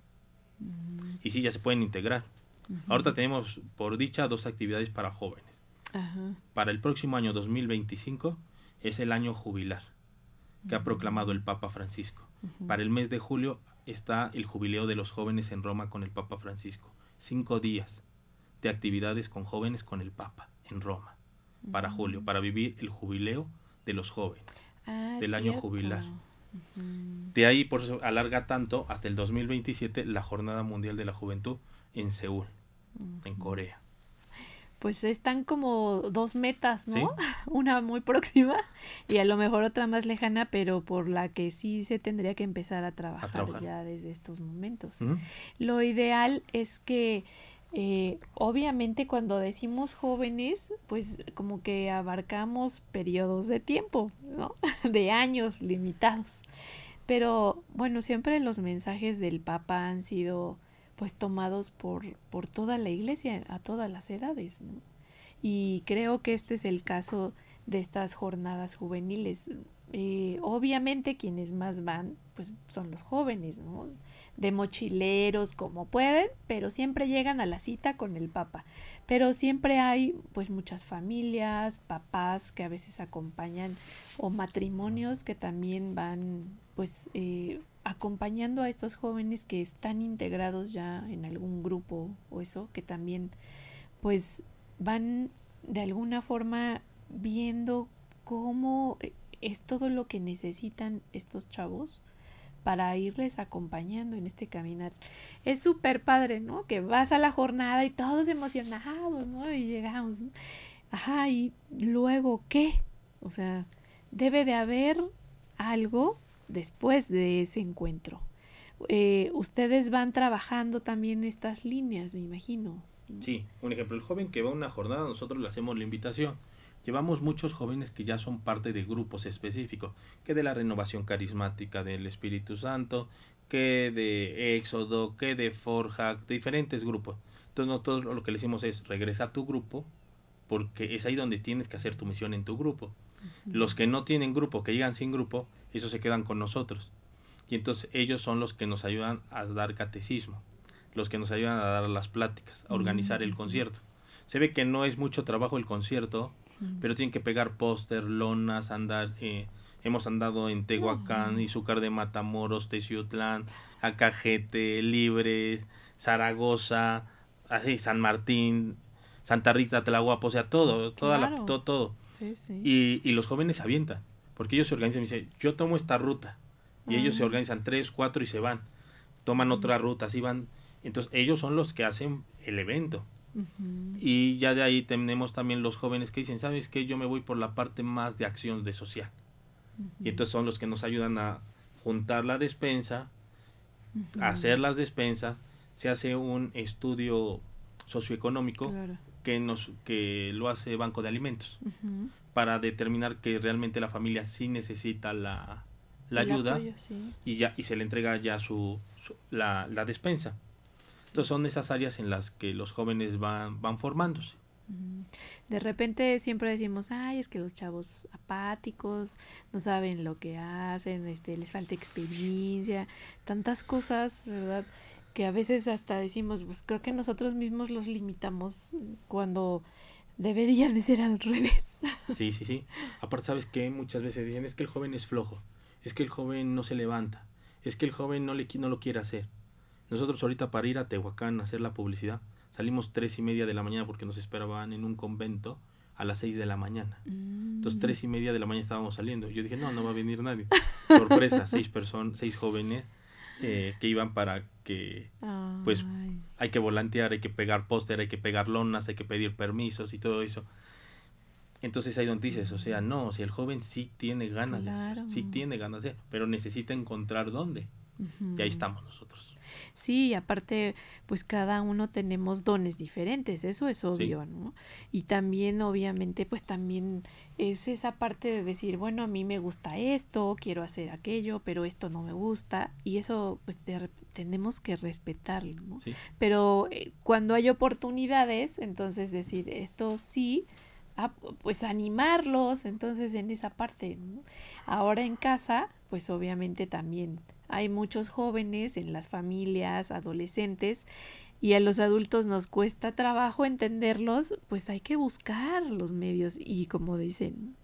Y sí, ya se pueden integrar. Ahorita tenemos, por dicha, dos actividades para jóvenes. Para el próximo año 2025 es el año jubilar que ha proclamado el Papa Francisco. Para el mes de julio está el jubileo de los jóvenes en Roma con el Papa Francisco. Cinco días de actividades con jóvenes con el Papa en Roma para julio, para vivir el jubileo de los jóvenes, ah, del año jubilar. De ahí, por eso alarga tanto hasta el 2027 la Jornada Mundial de la Juventud en Seúl, en Corea. Pues están como dos metas, ¿no? Una muy próxima y a lo mejor otra más lejana, pero por la que sí se tendría que empezar a trabajar, ya desde estos momentos. Lo ideal es que eh, obviamente cuando decimos jóvenes, pues como que abarcamos periodos de tiempo, ¿no? De años limitados. Pero bueno, siempre los mensajes del Papa han sido pues tomados por, por toda la iglesia, a todas las edades. Y creo que este es el caso de estas jornadas juveniles. Eh, obviamente quienes más van pues son los jóvenes, de mochileros como pueden, pero siempre llegan a la cita con el papa. Pero siempre hay pues muchas familias, papás que a veces acompañan o matrimonios que también van pues eh, acompañando a estos jóvenes que están integrados ya en algún grupo o eso, que también pues van de alguna forma viendo cómo es todo lo que necesitan estos chavos para irles acompañando en este caminar. Es súper padre, ¿no? Que vas a la jornada y todos emocionados, ¿no? Y llegamos. Ajá, y luego, ¿qué? O sea, debe de haber algo después de ese encuentro. Eh, ustedes van trabajando también estas líneas, me imagino. Sí, un ejemplo, el joven que va a una jornada, nosotros le hacemos la invitación Llevamos muchos jóvenes que ya son parte de grupos específicos, que de la renovación carismática del Espíritu Santo, que de Éxodo, que de Forja, de diferentes grupos. Entonces nosotros lo que le decimos es regresa a tu grupo, porque es ahí donde tienes que hacer tu misión en tu grupo. Los que no tienen grupo, que llegan sin grupo, esos se quedan con nosotros. Y entonces ellos son los que nos ayudan a dar catecismo, los que nos ayudan a dar las pláticas, a organizar el concierto. Se ve que no es mucho trabajo el concierto, pero tienen que pegar póster, lonas, andar, eh, hemos andado en Tehuacán, Izúcar de Matamoros, Teciutlán, Acajete, Libres, Zaragoza, así, San Martín, Santa Rita, Tlahuapo, o sea, todo, toda la, todo, todo. Y, y los jóvenes se avientan, porque ellos se organizan y dicen, yo tomo esta ruta, y ellos se organizan tres, cuatro y se van, toman otra ruta, así van, entonces ellos son los que hacen el evento Y ya de ahí tenemos también los jóvenes que dicen, ¿sabes qué? Yo me voy por la parte más de acción de social. Y entonces son los que nos ayudan a juntar la despensa, hacer las despensas, se hace un estudio socioeconómico que nos que lo hace Banco de Alimentos para determinar que realmente la familia sí necesita la, la ayuda y ya y se le entrega ya su, la, la, despensa. Entonces son esas áreas en las que los jóvenes van, van formándose. De repente siempre decimos, ay, es que los chavos apáticos no saben lo que hacen, este, les falta experiencia, tantas cosas, ¿verdad? Que a veces hasta decimos, pues creo que nosotros mismos los limitamos cuando deberían de ser al revés. Sí, sí, sí. Aparte, ¿sabes que Muchas veces dicen, es que el joven es flojo, es que el joven no se levanta, es que el joven no, le, no lo quiere hacer. Nosotros ahorita para ir a Tehuacán a hacer la publicidad, Salimos tres y media de la mañana porque nos esperaban en un convento a las seis de la mañana. Entonces tres y media de la mañana estábamos saliendo. Yo dije, no, no va a venir nadie. Sorpresa, seis personas, seis jóvenes eh, que iban para que, pues, hay que volantear, hay que pegar póster, hay que pegar lonas, hay que pedir permisos y todo eso. Entonces hay donde dices, o sea, no, si el joven sí tiene ganas de hacer, sí tiene ganas de hacer, pero necesita encontrar dónde. Y ahí estamos nosotros. Sí, aparte, pues cada uno tenemos dones diferentes, eso es obvio, ¿no? Y también, obviamente, pues también es esa parte de decir, bueno, a mí me gusta esto, quiero hacer aquello, pero esto no me gusta, y eso, pues tenemos que respetarlo, ¿no? Pero eh, cuando hay oportunidades, entonces decir, esto sí, ah, pues animarlos, entonces en esa parte, ¿no? Ahora en casa, pues obviamente también hay muchos jóvenes en las familias, adolescentes, y a los adultos nos cuesta trabajo entenderlos, pues hay que buscar los medios y como dicen,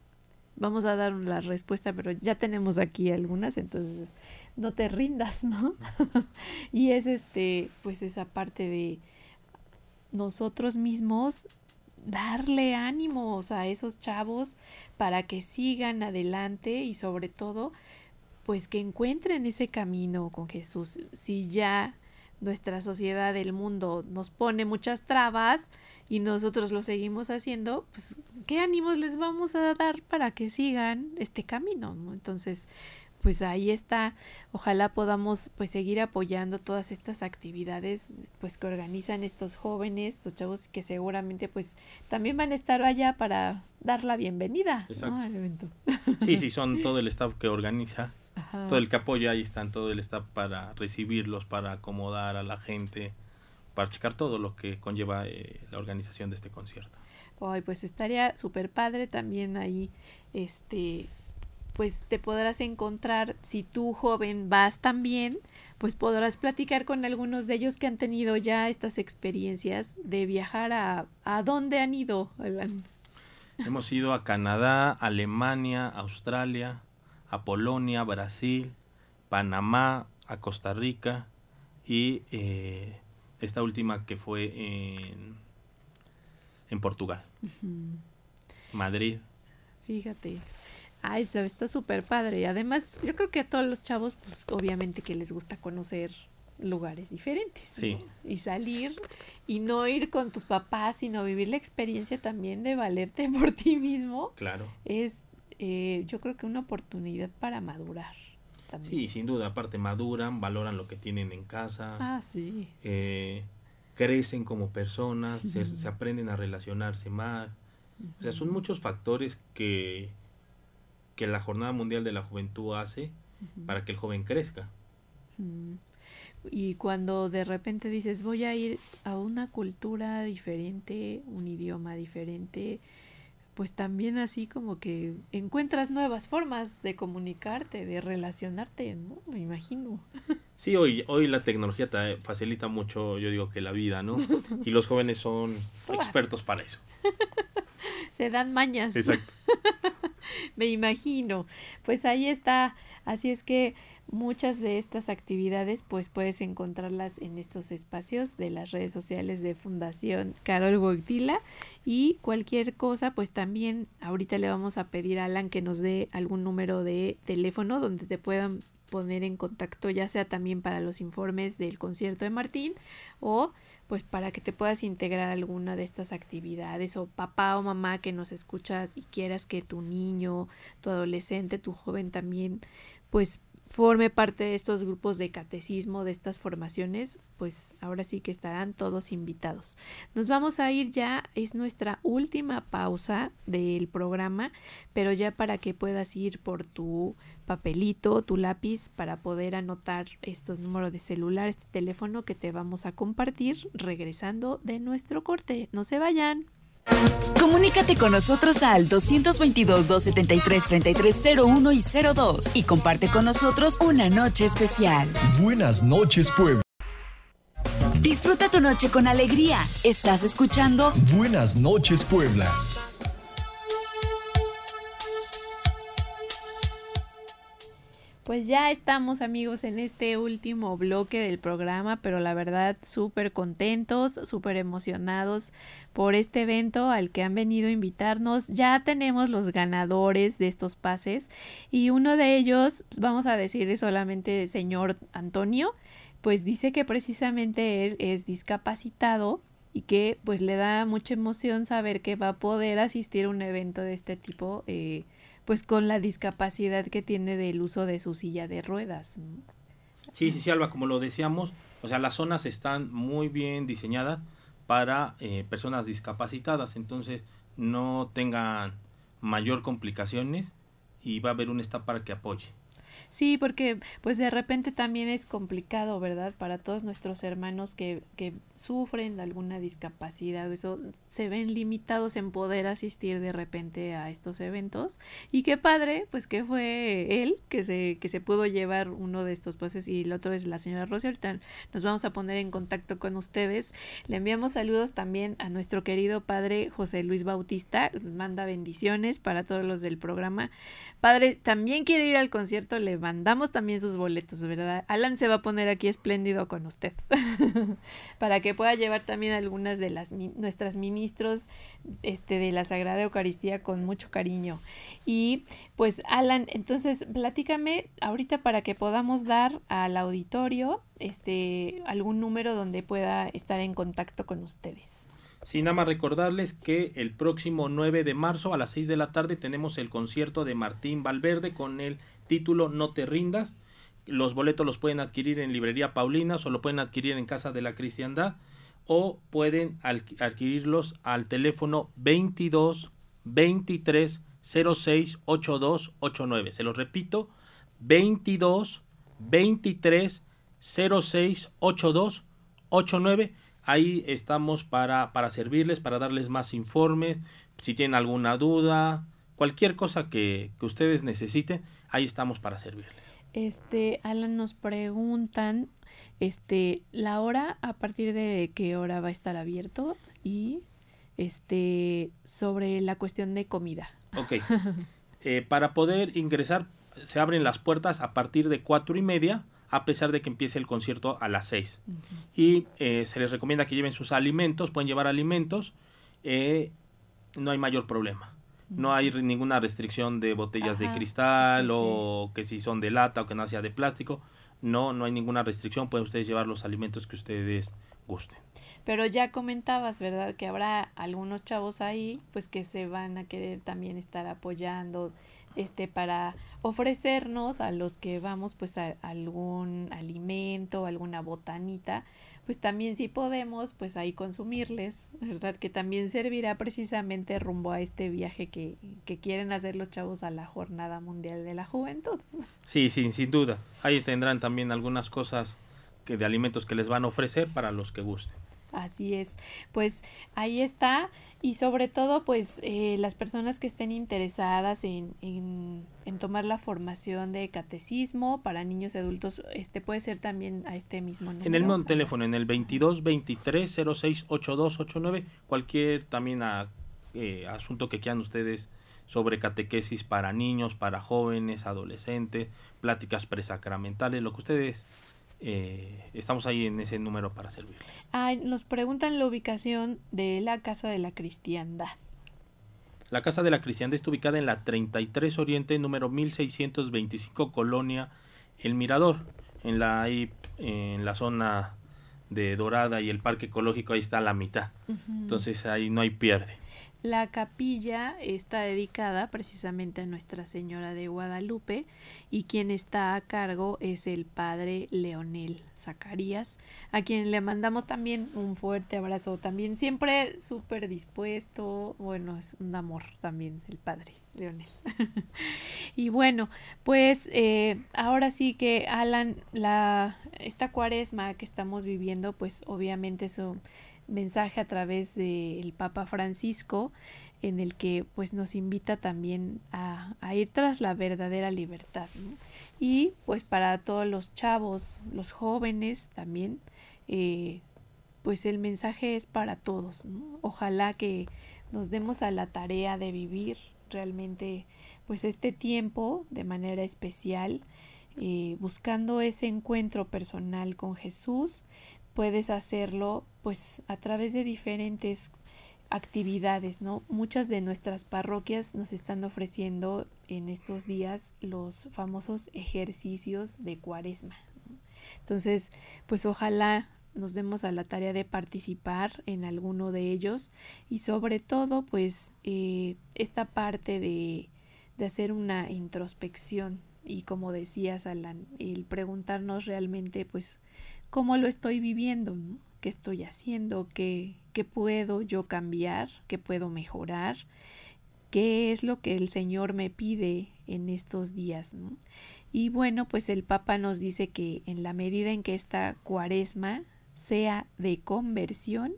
vamos a dar la respuesta, pero ya tenemos aquí algunas, entonces no te rindas, ¿no? y es este, pues esa parte de nosotros mismos darle ánimos a esos chavos para que sigan adelante y sobre todo pues que encuentren ese camino con Jesús. Si ya nuestra sociedad, el mundo nos pone muchas trabas y nosotros lo seguimos haciendo, pues qué ánimos les vamos a dar para que sigan este camino, Entonces, pues ahí está, ojalá podamos pues seguir apoyando todas estas actividades pues que organizan estos jóvenes, estos chavos que seguramente pues también van a estar allá para dar la bienvenida al evento. Sí, sí, son todo el staff que organiza todo el que apoya, ahí están todo el staff para recibirlos, para acomodar a la gente, para checar todo lo que conlleva eh, la organización de este concierto. Ay, pues estaría súper padre también ahí, este, pues te podrás encontrar, si tú joven vas también, pues podrás platicar con algunos de ellos que han tenido ya estas experiencias de viajar a, ¿a dónde han ido? Hemos ido a Canadá, Alemania, Australia, a Polonia, Brasil, Panamá, a Costa Rica y eh, esta última que fue en, en Portugal. Madrid. Fíjate. Ay, está súper padre. Y además, yo creo que a todos los chavos, pues obviamente que les gusta conocer lugares diferentes. Y salir y no ir con tus papás, sino vivir la experiencia también de valerte por ti mismo. Claro. Es eh, yo creo que una oportunidad para madurar. Sí, sin duda, aparte maduran, valoran lo que tienen en casa. Ah, sí. Eh, crecen como personas, se, aprenden a relacionarse más. O sea, son muchos factores que, que la Jornada Mundial de la Juventud hace para que el joven crezca. Y cuando de repente dices, voy a ir a una cultura diferente, un idioma diferente, pues también así como que encuentras nuevas formas de comunicarte, de relacionarte, ¿no? Me imagino. Sí, hoy, hoy la tecnología te facilita mucho, yo digo que la vida, ¿no? Y los jóvenes son expertos para eso. Se dan mañas. Exacto. Me imagino. Pues ahí está. Así es que muchas de estas actividades pues puedes encontrarlas en estos espacios de las redes sociales de Fundación Carol Wojtyla y cualquier cosa pues también ahorita le vamos a pedir a Alan que nos dé algún número de teléfono donde te puedan poner en contacto, ya sea también para los informes del concierto de Martín o pues para que te puedas integrar alguna de estas actividades o papá o mamá que nos escuchas y quieras que tu niño, tu adolescente, tu joven también pues forme parte de estos grupos de catecismo, de estas formaciones, pues ahora sí que estarán todos invitados. Nos vamos a ir ya, es nuestra última pausa del programa, pero ya para que puedas ir por tu papelito, tu lápiz, para poder anotar estos números de celular, este teléfono que te vamos a compartir regresando de nuestro corte. No se vayan. Comunícate con nosotros al 222-273-3301 y 02 y comparte con nosotros una noche especial. Buenas noches, Puebla. Disfruta tu noche con alegría. Estás escuchando Buenas noches, Puebla. Pues ya estamos amigos en este último bloque del programa, pero la verdad súper contentos, súper emocionados por este evento al que han venido a invitarnos. Ya tenemos los ganadores de estos pases y uno de ellos, vamos a decirle solamente señor Antonio, pues dice que precisamente él es discapacitado y que pues le da mucha emoción saber que va a poder asistir a un evento de este tipo. Eh, pues con la discapacidad que tiene del uso de su silla de ruedas. Sí, sí, sí, Alba, como lo decíamos, o sea, las zonas están muy bien diseñadas para eh, personas discapacitadas, entonces no tengan mayor complicaciones y va a haber un staff para que apoye. Sí, porque pues de repente también es complicado, ¿verdad? Para todos nuestros hermanos que, que sufren de alguna discapacidad o eso, se ven limitados en poder asistir de repente a estos eventos. Y qué padre, pues que fue él que se, que se pudo llevar uno de estos pases y el otro es la señora Rosy. Nos vamos a poner en contacto con ustedes. Le enviamos saludos también a nuestro querido padre José Luis Bautista. Manda bendiciones para todos los del programa. Padre, también quiere ir al concierto, le mandamos también sus boletos, ¿verdad? Alan se va a poner aquí espléndido con usted para que pueda llevar también algunas de las nuestras ministros este, de la Sagrada Eucaristía con mucho cariño. Y pues Alan, entonces platícame ahorita para que podamos dar al auditorio este algún número donde pueda estar en contacto con ustedes. Sí, nada más recordarles que el próximo 9 de marzo a las 6 de la tarde tenemos el concierto de Martín Valverde con el título No te rindas. Los boletos los pueden adquirir en Librería Paulina o lo pueden adquirir en Casa de la Cristiandad o pueden adquirirlos al teléfono 22 23 06 82 89. Se los repito, 22 23 06 82 89. Ahí estamos para, para servirles, para darles más informes. Si tienen alguna duda, cualquier cosa que, que ustedes necesiten, ahí estamos para servirles. Este, Alan, nos preguntan este, la hora, a partir de qué hora va a estar abierto y este, sobre la cuestión de comida. Ok. Eh, para poder ingresar, se abren las puertas a partir de cuatro y media, a pesar de que empiece el concierto a las seis. Y eh, se les recomienda que lleven sus alimentos, pueden llevar alimentos, eh, no hay mayor problema. No hay ninguna restricción de botellas de cristal o que si son de lata o que no sea de plástico. No, no hay ninguna restricción. Pueden ustedes llevar los alimentos que ustedes gusten. Pero ya comentabas, ¿verdad? Que habrá algunos chavos ahí, pues que se van a querer también estar apoyando, este, para ofrecernos a los que vamos, pues a algún alimento, alguna botanita, pues también si podemos, pues ahí consumirles, ¿verdad? Que también servirá precisamente rumbo a este viaje que, que quieren hacer los chavos a la Jornada Mundial de la Juventud. Sí, sí, sin duda. Ahí tendrán también algunas cosas que de alimentos que les van a ofrecer para los que gusten. Así es, pues ahí está y sobre todo pues eh, las personas que estén interesadas en, en, tomar la formación de catecismo para niños y adultos, este puede ser también a este mismo número. En el mismo teléfono, en el 22 23 06 82 89, cualquier también eh, asunto que quieran ustedes sobre catequesis para niños, para jóvenes, adolescentes, pláticas presacramentales, lo que ustedes eh, estamos ahí en ese número para servir. nos preguntan la ubicación de la Casa de la Cristiandad. La Casa de la Cristiandad está ubicada en la 33 Oriente, número 1625, Colonia el mirador, en la, en la zona de Dorada y el parque ecológico, ahí está a la mitad. Entonces ahí no hay pierde. La capilla está dedicada precisamente a Nuestra Señora de Guadalupe y quien está a cargo es el padre Leonel Zacarías, a quien le mandamos también un fuerte abrazo, también siempre súper dispuesto, bueno, es un amor también el padre Leonel. y bueno, pues eh, ahora sí que Alan, la, esta cuaresma que estamos viviendo, pues obviamente eso mensaje a través del Papa Francisco en el que pues nos invita también a, ir tras la verdadera libertad y pues para todos los chavos los jóvenes también eh, pues el mensaje es para todos ojalá que nos demos a la tarea de vivir realmente pues este tiempo de manera especial eh, buscando ese encuentro personal con Jesús. Puedes hacerlo pues a través de diferentes actividades, ¿no? Muchas de nuestras parroquias nos están ofreciendo en estos días los famosos ejercicios de cuaresma. Entonces, pues ojalá nos demos a la tarea de participar en alguno de ellos y sobre todo, pues, eh, esta parte de, de hacer una introspección y como decías, Alan, el preguntarnos realmente, pues, cómo lo estoy viviendo, qué estoy haciendo, qué, puedo yo cambiar, qué puedo mejorar, qué es lo que el Señor me pide en estos días. Y bueno, pues el Papa nos dice que en la medida en que esta cuaresma sea de conversión,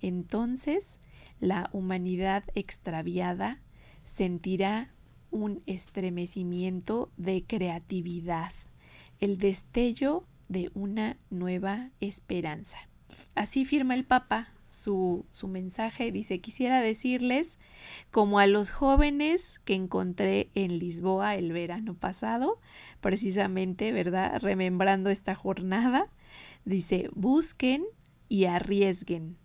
entonces la humanidad extraviada sentirá un estremecimiento de creatividad, el destello de una nueva esperanza. Así firma el Papa su, su mensaje. Dice, quisiera decirles, como a los jóvenes que encontré en Lisboa el verano pasado, precisamente, ¿verdad? Remembrando esta jornada, dice, busquen y arriesguen,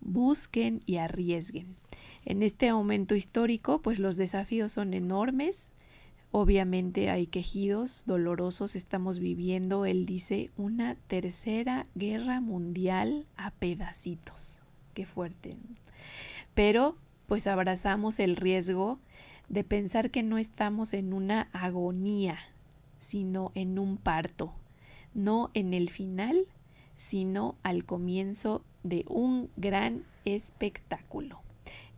busquen y arriesguen. En este momento histórico, pues los desafíos son enormes, Obviamente hay quejidos dolorosos, estamos viviendo, él dice, una tercera guerra mundial a pedacitos. Qué fuerte. Pero pues abrazamos el riesgo de pensar que no estamos en una agonía, sino en un parto, no en el final, sino al comienzo de un gran espectáculo.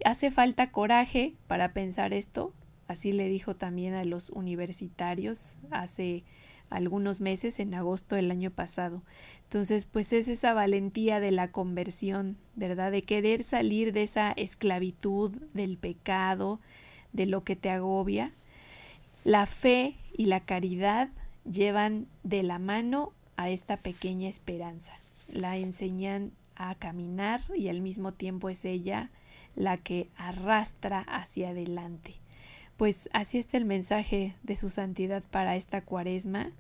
Hace falta coraje para pensar esto, Así le dijo también a los universitarios hace algunos meses, en agosto del año pasado. Entonces, pues es esa valentía de la conversión, ¿verdad? De querer salir de esa esclavitud, del pecado, de lo que te agobia. La fe y la caridad llevan de la mano a esta pequeña esperanza. La enseñan a caminar y al mismo tiempo es ella la que arrastra hacia adelante. Pues así está el mensaje de su santidad para esta cuaresma,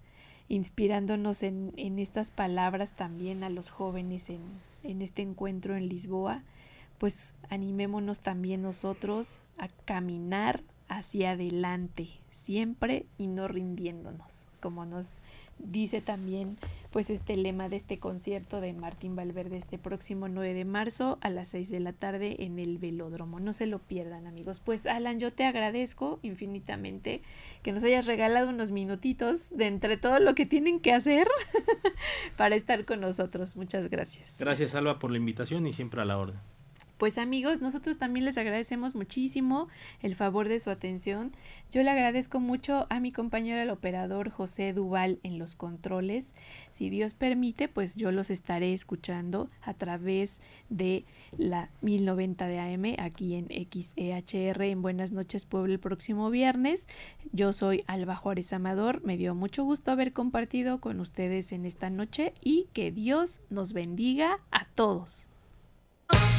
inspirándonos en, estas palabras también a los jóvenes en, este encuentro en Lisboa, pues animémonos también nosotros a caminar hacia adelante, siempre y no rindiéndonos, como nos dice también pues este lema de este concierto de Martín Valverde este próximo 9 de marzo a las 6 de la tarde en el velódromo. No se lo pierdan amigos. Pues Alan, yo te agradezco infinitamente que nos hayas regalado unos minutitos de entre todo lo que tienen que hacer para estar con nosotros. Muchas gracias. Gracias Alba por la invitación y siempre a la orden. Pues amigos, nosotros también les agradecemos muchísimo el favor de su atención. Yo le agradezco mucho a mi compañero el operador José Duval en los controles. Si Dios permite, pues yo los estaré escuchando a través de la 1090 de AM aquí en XEHR en Buenas noches Pueblo el próximo viernes. Yo soy Alba Juárez Amador. Me dio mucho gusto haber compartido con ustedes en esta noche y que Dios nos bendiga a todos.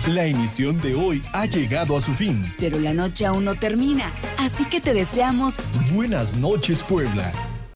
La emisión de hoy ha llegado a su fin. Pero la noche aún no termina, así que te deseamos buenas noches Puebla.